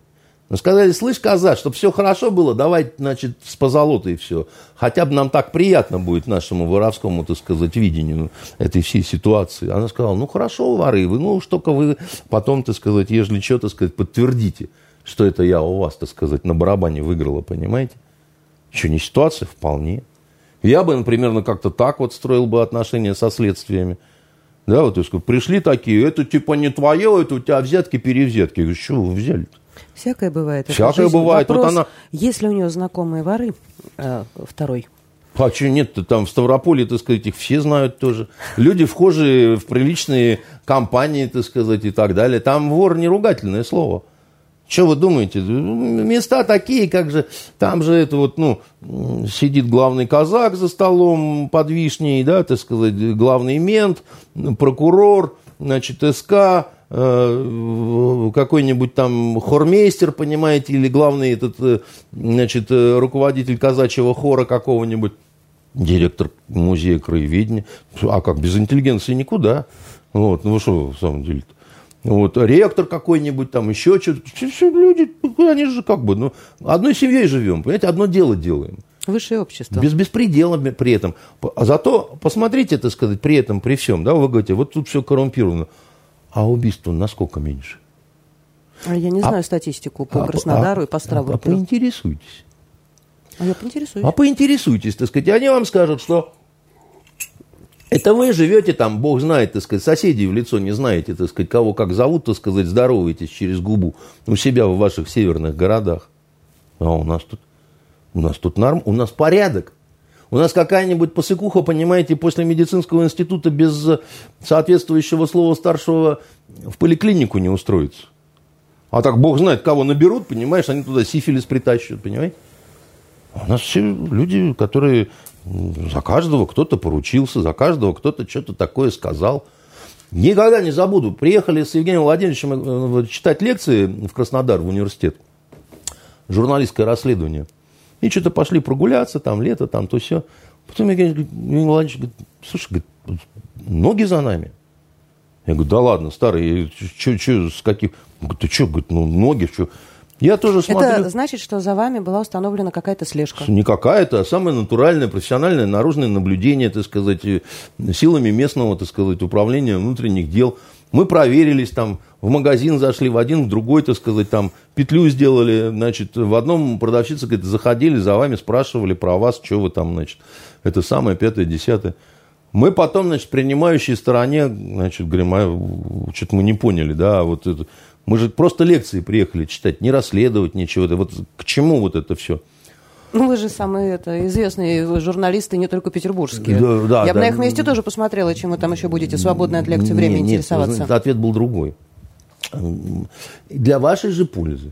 Сказали, слышь, коза, чтобы все хорошо было, давай, значит, с позолотой все. Хотя бы нам так приятно будет нашему воровскому, так сказать, видению этой всей ситуации. Она сказала, ну, хорошо, воры, вы, ну, уж только вы потом, так сказать, ежели что, так сказать, подтвердите что это я у вас, так сказать, на барабане выиграла, понимаете? Еще не ситуация, вполне. Я бы, например, ну, как-то так вот строил бы отношения со следствиями. Да, вот, есть, пришли такие, это типа не твое, это у тебя взятки-перевзятки. Я говорю, что вы взяли-то? Всякое бывает. Всякое жизнь. бывает. Вопрос, вот она... Есть ли у нее знакомые воры? Э, второй. А что нет-то? Там в Ставрополе, так сказать, их все знают тоже. Люди, вхожие в приличные компании, так сказать, и так далее. Там вор не ругательное слово. Что вы думаете? Места такие, как же, там же это вот, ну, сидит главный казак за столом под вишней, да, так сказать, главный мент, прокурор, значит, СК, э, какой-нибудь там хормейстер, понимаете, или главный этот, э, значит, руководитель казачьего хора какого-нибудь, директор музея краеведения. А как, без интеллигенции никуда. Вот, ну что, в самом деле -то? Вот, ректор какой-нибудь там, еще что-то. Люди, ну, они же как бы, ну, одной семьей живем, понимаете, одно дело делаем. Высшее общество. Без беспредела при этом. А зато, посмотрите, так сказать, при этом, при всем, да, вы говорите, вот тут все коррумпировано. А убийство насколько меньше? А я не а знаю а, статистику по а, Краснодару а, и по Ставрополю. А, а поинтересуйтесь. А я поинтересуюсь. А поинтересуйтесь, так сказать. И они вам скажут, что это вы живете там, бог знает, так сказать, соседей в лицо не знаете, так сказать, кого как зовут, так сказать, здороваетесь через губу у себя в ваших северных городах. А у нас тут, у нас тут норм, у нас порядок. У нас какая-нибудь посыкуха, понимаете, после медицинского института без соответствующего слова старшего в поликлинику не устроится. А так бог знает, кого наберут, понимаешь, они туда сифилис притащат, понимаете? У нас все люди, которые за каждого кто-то поручился, за каждого кто-то что-то такое сказал. Никогда не забуду. Приехали с Евгением Владимировичем э, читать лекции в Краснодар, в университет. Журналистское расследование. И что-то пошли прогуляться, там лето, там то все. Потом Евгений Владимирович говорит, слушай, ноги за нами. Я говорю, да ладно, старый, что, что, с каких... Говорит, ты что, говорит, ну, ноги, что... Я тоже смотрю... Это значит, что за вами была установлена какая-то слежка? Не какая-то, а самое натуральное, профессиональное, наружное наблюдение, так сказать, силами местного, так сказать, управления внутренних дел. Мы проверились там, в магазин зашли, в один, в другой, так сказать, там петлю сделали, значит, в одном продавщица, говорит, заходили за вами, спрашивали про вас, что вы там, значит, это самое, пятое, десятое. Мы потом, значит, принимающей стороне, значит, говорим, а, что-то мы не поняли, да, вот это, мы же просто лекции приехали читать, не расследовать ничего. Вот к чему вот это все? Ну, вы же самые это, известные журналисты, не только петербургские. Да, да, Я да. бы на их месте тоже посмотрела, чем вы там еще будете свободное от лекции время нет, интересоваться. Нет, ответ был другой. Для вашей же пользы.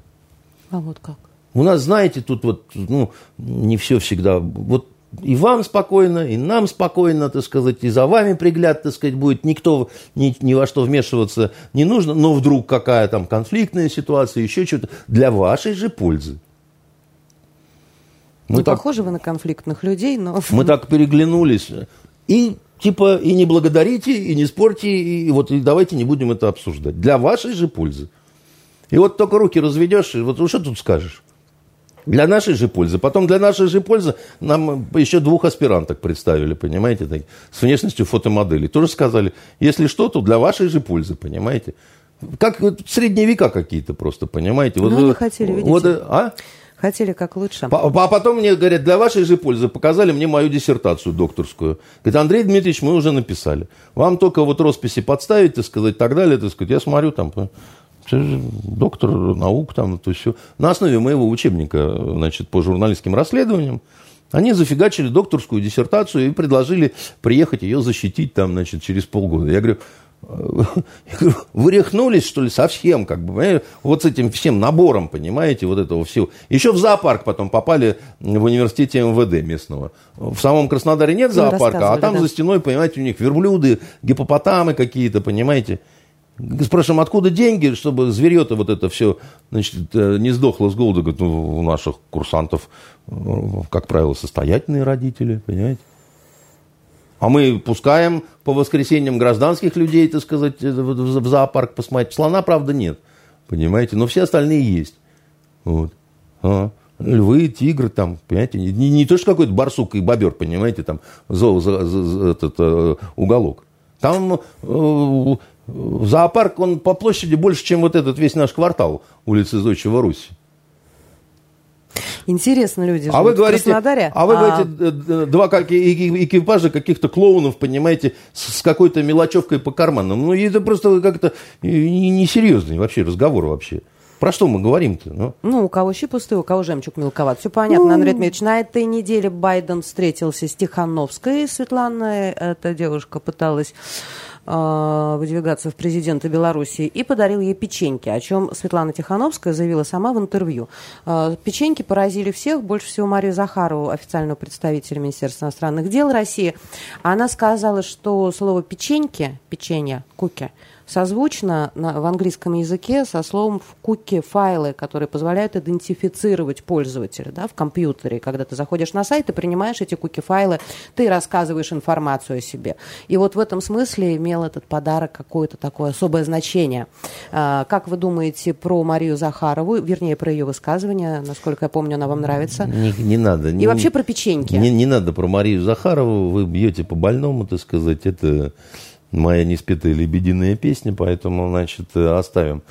А вот как? У нас, знаете, тут вот, ну, не все всегда. Вот и вам спокойно, и нам спокойно, так сказать, и за вами пригляд, так сказать, будет. Никто ни, ни во что вмешиваться не нужно, но вдруг какая там конфликтная ситуация, еще что-то, для вашей же пользы. Мы не так, похожи вы на конфликтных людей, но... Мы так переглянулись. И типа и не благодарите, и не спорьте, и вот и давайте не будем это обсуждать. Для вашей же пользы. И вот только руки разведешь, и вот что тут скажешь? Для нашей же пользы. Потом для нашей же пользы нам еще двух аспиранток представили, понимаете, так, с внешностью фотомодели. Тоже сказали, если что, то для вашей же пользы, понимаете. Как вот, средние века какие-то просто, понимаете. Вот, ну, не хотели, видите. Вот, а? Хотели как лучше. А, а потом мне говорят, для вашей же пользы показали мне мою диссертацию докторскую. Говорит, Андрей Дмитриевич, мы уже написали. Вам только вот росписи подставить, так сказать, так далее, так сказать. Я смотрю там, доктор наук, там, то все. На основе моего учебника, значит, по журналистским расследованиям, они зафигачили докторскую диссертацию и предложили приехать ее защитить там, значит, через полгода. Я говорю, [LAUGHS] я говорю, вы рехнулись, что ли, совсем, как бы, вот с этим всем набором, понимаете, вот этого всего. Еще в зоопарк потом попали в университете МВД местного. В самом Краснодаре нет зоопарка, а там да. за стеной, понимаете, у них верблюды, гипопотамы какие-то, понимаете. Спрашиваем, откуда деньги, чтобы зверье-то вот это все значит, э, не сдохло с голода. Говорит, ну, у наших курсантов, э, как правило, состоятельные родители, понимаете? А мы пускаем по воскресеньям гражданских людей, так сказать, э, в зоопарк посмотреть. Слона, правда, нет, понимаете, но все остальные есть. Вот. А. Львы, тигры, там, понимаете, не, не то, что какой-то барсук и бобер, понимаете, там, зо, за, за, этот, уголок. Там Зоопарк, он по площади больше, чем вот этот весь наш квартал улицы Зодчего Руси. Интересно люди а вы говорите, в Краснодаре. А вы а... говорите, два как, экипажа каких-то клоунов, понимаете, с, с какой-то мелочевкой по карманам. Ну, это просто как-то несерьезный вообще разговор вообще. Про что мы говорим-то? Ну? ну, у кого щи пустые, у кого жемчуг мелковат. Все понятно, ну... Андрей Дмитриевич. На этой неделе Байден встретился с Тихановской. Светлана, эта девушка, пыталась э, выдвигаться в президенты Беларуси, и подарил ей печеньки, о чем Светлана Тихановская заявила сама в интервью. Э, печеньки поразили всех, больше всего Марию Захарову, официального представителя Министерства иностранных дел России. Она сказала, что слово печеньки, печенье, куки – созвучно на, в английском языке со словом в куки файлы, которые позволяют идентифицировать пользователя да, в компьютере. Когда ты заходишь на сайт, ты принимаешь эти куки файлы, ты рассказываешь информацию о себе. И вот в этом смысле имел этот подарок какое-то такое особое значение. А, как вы думаете про Марию Захарову, вернее, про ее высказывание? Насколько я помню, она вам нравится. Не, не надо. И не, вообще про печеньки. Не, не надо про Марию Захарову, вы бьете по больному, так сказать, это моя неспетая лебединая песня, поэтому, значит, оставим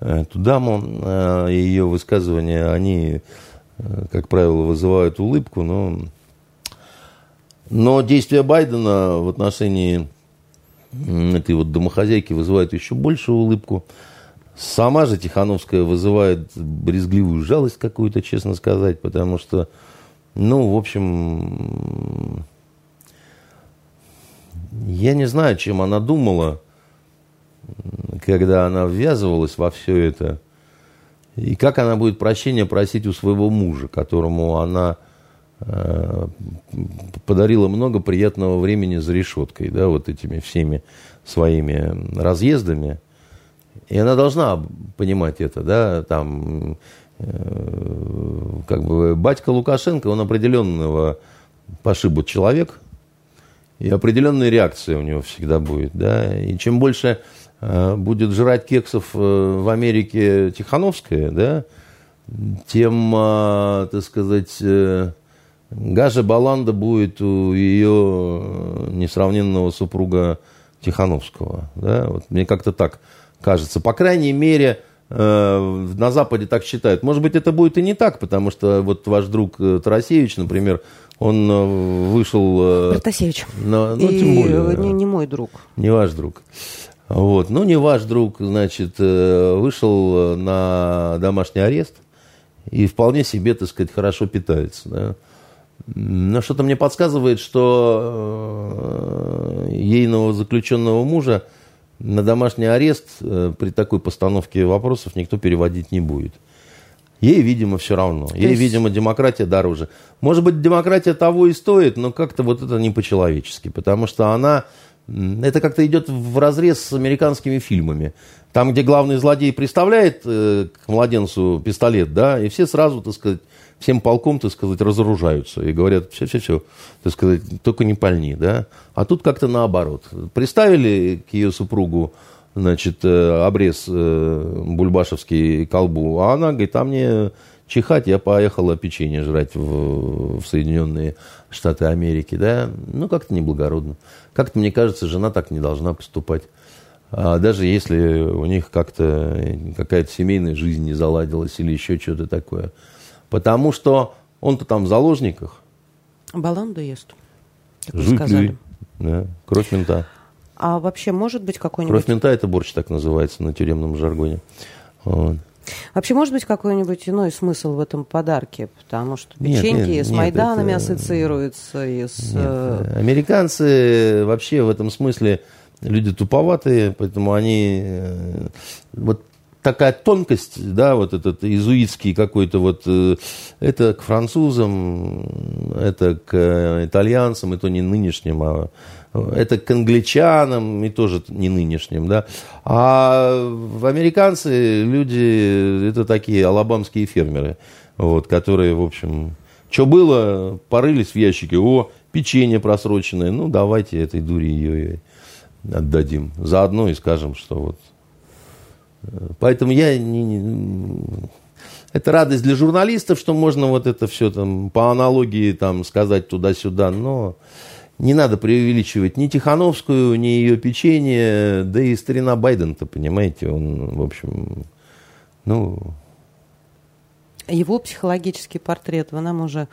эту даму. Э, Ее высказывания, они, э, как правило, вызывают улыбку, но, но действия Байдена в отношении этой вот домохозяйки вызывают еще большую улыбку. Сама же Тихановская вызывает брезгливую жалость какую-то, честно сказать, потому что, ну, в общем, я не знаю, чем она думала, когда она ввязывалась во все это. И как она будет прощения просить у своего мужа, которому она э, подарила много приятного времени за решеткой, да, вот этими всеми своими разъездами. И она должна понимать это, да, там, э, как бы, батька Лукашенко, он определенного пошибу человек, и определенная реакция у него всегда будет, да, и чем больше э, будет жрать кексов э, в Америке Тихановская, да, тем, э, так сказать, э, Гажа Баланда будет у ее э, несравненного супруга Тихановского, да, вот мне как-то так кажется. По крайней мере, на Западе так считают. Может быть, это будет и не так, потому что вот ваш друг э, Тарасевич, например, он э, вышел... Протасевич. На, ну, и тем более. Не, не мой друг. Не ваш друг. Вот. Ну, не ваш друг, значит, вышел на домашний арест и вполне себе, так сказать, хорошо питается. Да? Но что-то мне подсказывает, что ейного заключенного мужа на домашний арест э, при такой постановке вопросов никто переводить не будет. Ей, видимо, все равно. Ей, есть... видимо, демократия дороже. Может быть, демократия того и стоит, но как-то вот это не по-человечески, потому что она... Это как-то идет в разрез с американскими фильмами. Там, где главный злодей представляет э, к младенцу пистолет, да, и все сразу, так сказать, всем полком, так сказать, разоружаются и говорят, все-все-все, так сказать, только не пальни, да. А тут как-то наоборот. Приставили к ее супругу, значит, э, обрез э, бульбашевский колбу, а она говорит, а мне чихать, я поехала печенье жрать в, в Соединенные Штаты Америки, да. Ну, как-то неблагородно. Как-то, мне кажется, жена так не должна поступать. А даже если у них как-то какая-то семейная жизнь не заладилась или еще что-то такое. Потому что он-то там в заложниках. Баланду ест, как Жуть, сказали. Да, кровь мента. А вообще может быть какой-нибудь... Кровь мента – это борщ так называется на тюремном жаргоне. Вот. Вообще, может быть, какой-нибудь иной смысл в этом подарке? Потому что печеньки нет, нет, с Майданами это... ассоциируются. И с... Нет, э, американцы вообще в этом смысле люди туповатые, поэтому они... Э, вот такая тонкость, да, вот этот иезуитский какой-то вот, э, это к французам, это к итальянцам, и то не нынешним, а это к англичанам, и тоже не нынешним, да. А американцы люди, это такие алабамские фермеры, вот, которые, в общем, что было, порылись в ящике, о, печенье просроченное, ну, давайте этой дури ее отдадим. Заодно и скажем, что вот Поэтому я не, не, это радость для журналистов, что можно вот это все там по аналогии там сказать туда-сюда, но не надо преувеличивать ни Тихановскую, ни ее печенье, да и старина Байден-то, понимаете, он, в общем, ну... Его психологический портрет вы нам уже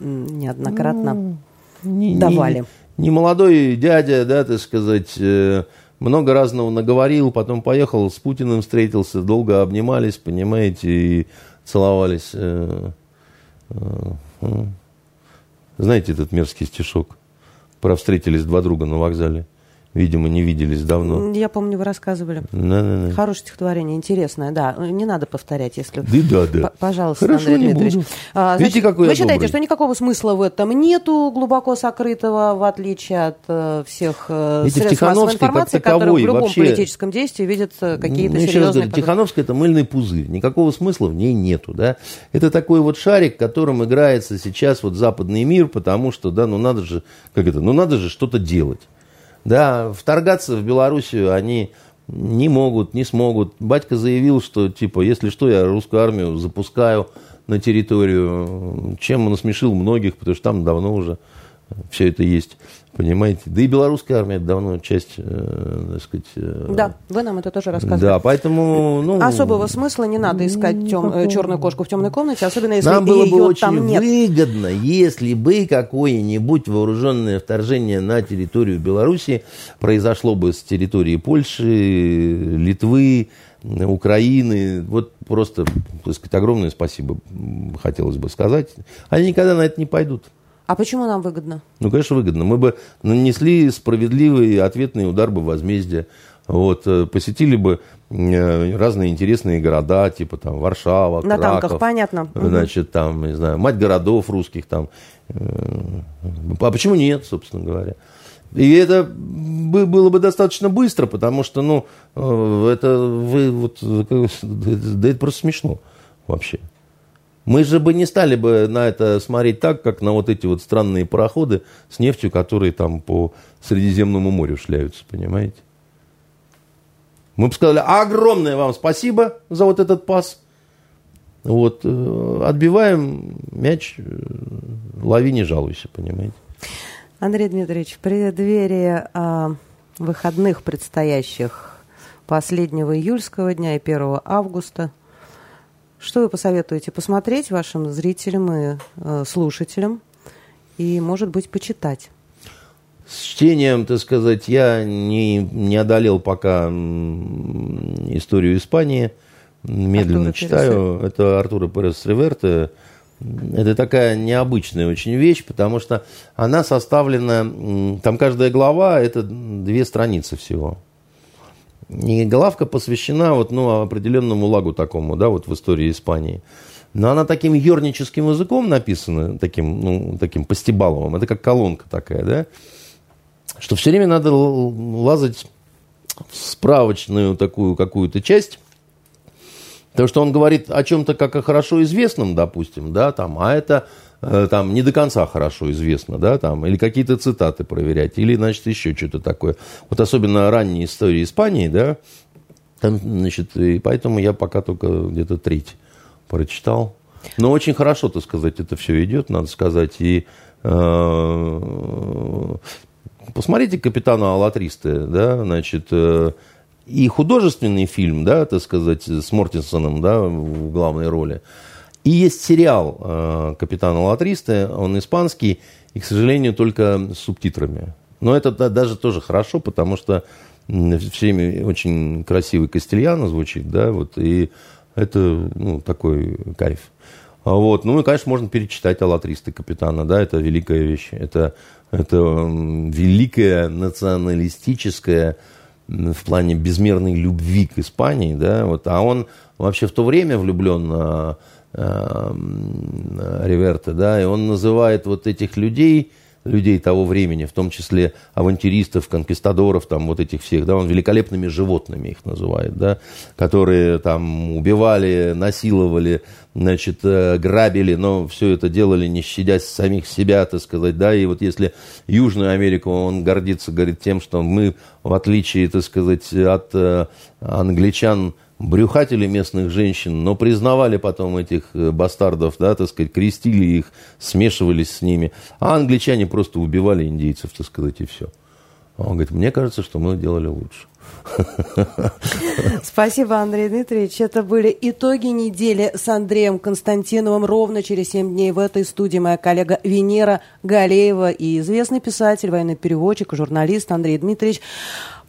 неоднократно ну, не, давали. Не, не молодой дядя, да, так сказать, э, много разного наговорил, потом поехал с Путиным встретился, долго обнимались, понимаете, и целовались. Э, э, знаете этот мерзкий стишок? Про встретились два друга на вокзале. Видимо, не виделись давно. Я помню, вы рассказывали. Да, да, да. Хорошее стихотворение, интересное, да. Не надо повторять, если... Да, да, да. Пожалуйста, Хорошо, Андрей Дмитриевич. Буду. А, значит, Видите, какой вы считаете, добрый. что никакого смысла в этом нету, глубоко сокрытого, в отличие от э, всех э, Видите, средств массовой информации, которые в любом вообще... политическом действии видят э, какие-то ну, серьезные... Говорю, Тихановская – это мыльный пузырь. Никакого смысла в ней нету. Да? Это такой вот шарик, которым играется сейчас вот западный мир, потому что, да, ну надо же, как это, ну надо же что-то делать. Да, вторгаться в Белоруссию они не могут, не смогут. Батька заявил, что, типа, если что, я русскую армию запускаю на территорию, чем он насмешил многих, потому что там давно уже все это есть. Понимаете? Да и белорусская армия давно часть, э, так сказать... Э, да, вы нам это тоже рассказывали. Да, поэтому... Ну, Особого смысла не надо искать тем, э, черную кошку в темной комнате, особенно если Нам было бы очень там нет. выгодно, если бы какое-нибудь вооруженное вторжение на территорию Беларуси произошло бы с территории Польши, Литвы, Украины. Вот просто, так сказать, огромное спасибо хотелось бы сказать. Они никогда на это не пойдут. А почему нам выгодно? Ну, конечно, выгодно. Мы бы нанесли справедливый ответный удар бы возмездия. вот, э, посетили бы э, разные интересные города, типа там Варшава, На Краков, танках, понятно. Значит, там, не знаю, мать городов русских там. А почему нет, собственно говоря? И это было бы достаточно быстро, потому что, ну, это вы вот, [LAUGHS] да это просто смешно вообще. Мы же бы не стали бы на это смотреть так, как на вот эти вот странные пароходы с нефтью, которые там по Средиземному морю шляются, понимаете? Мы бы сказали, огромное вам спасибо за вот этот пас. Вот, э, отбиваем мяч, э, лови, не жалуйся, понимаете? Андрей Дмитриевич, в преддверии а, выходных предстоящих последнего июльского дня и 1 августа – что вы посоветуете посмотреть вашим зрителям и э, слушателям и, может быть, почитать? С чтением, так сказать, я не, не одолел пока историю Испании. Медленно Артура читаю. Перес. Это Артура Перес Реверте. Это такая необычная очень вещь, потому что она составлена... Там каждая глава – это две страницы всего. И главка посвящена вот, ну, определенному лагу такому, да, вот в истории Испании. Но она таким ерническим языком написана, таким, ну, таким постебаловым. Это как колонка такая, да, что все время надо лазать в справочную такую какую-то часть, потому что он говорит о чем-то как о хорошо известном, допустим, да, там, а это там не до конца хорошо известно, да, там, или какие-то цитаты проверять, или, значит, еще что-то такое. Вот особенно ранние истории Испании, да, там, значит, и поэтому я пока только где-то треть прочитал. Но очень хорошо, так сказать, это все идет, надо сказать, и э, посмотрите «Капитана Аллатристы», да, значит, э, и художественный фильм, да, так сказать, с Мортинсоном, да, в главной роли – и есть сериал э, «Капитан Латристы», он испанский, и, к сожалению, только с субтитрами. Но это да, даже тоже хорошо, потому что все время очень красивый Кастильяно звучит, да, вот, и это, ну, такой кайф. А вот. Ну и, конечно, можно перечитать «Аллатристы капитана», да, это великая вещь. Это, это великая националистическая в плане безмерной любви к Испании, да, вот, а он вообще в то время влюблен Риверте, да, и он называет вот этих людей, людей того времени, в том числе авантюристов, конкистадоров, там вот этих всех, да, он великолепными животными их называет, да, которые там убивали, насиловали, значит, э, грабили, но все это делали, не щадя самих себя, так сказать, да, и вот если Южную Америку он гордится, говорит, тем, что мы, в отличие, так сказать, от э, англичан, брюхатели местных женщин, но признавали потом этих э, бастардов, да, так сказать, крестили их, смешивались с ними. А англичане просто убивали индейцев, так сказать, и все. А он говорит, мне кажется, что мы делали лучше. Спасибо, Андрей Дмитриевич. Это были итоги недели с Андреем Константиновым. Ровно через 7 дней в этой студии моя коллега Венера Галеева и известный писатель, военный переводчик, журналист Андрей Дмитриевич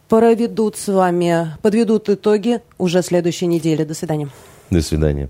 проведут с вами, подведут итоги уже следующей недели. До свидания. До свидания.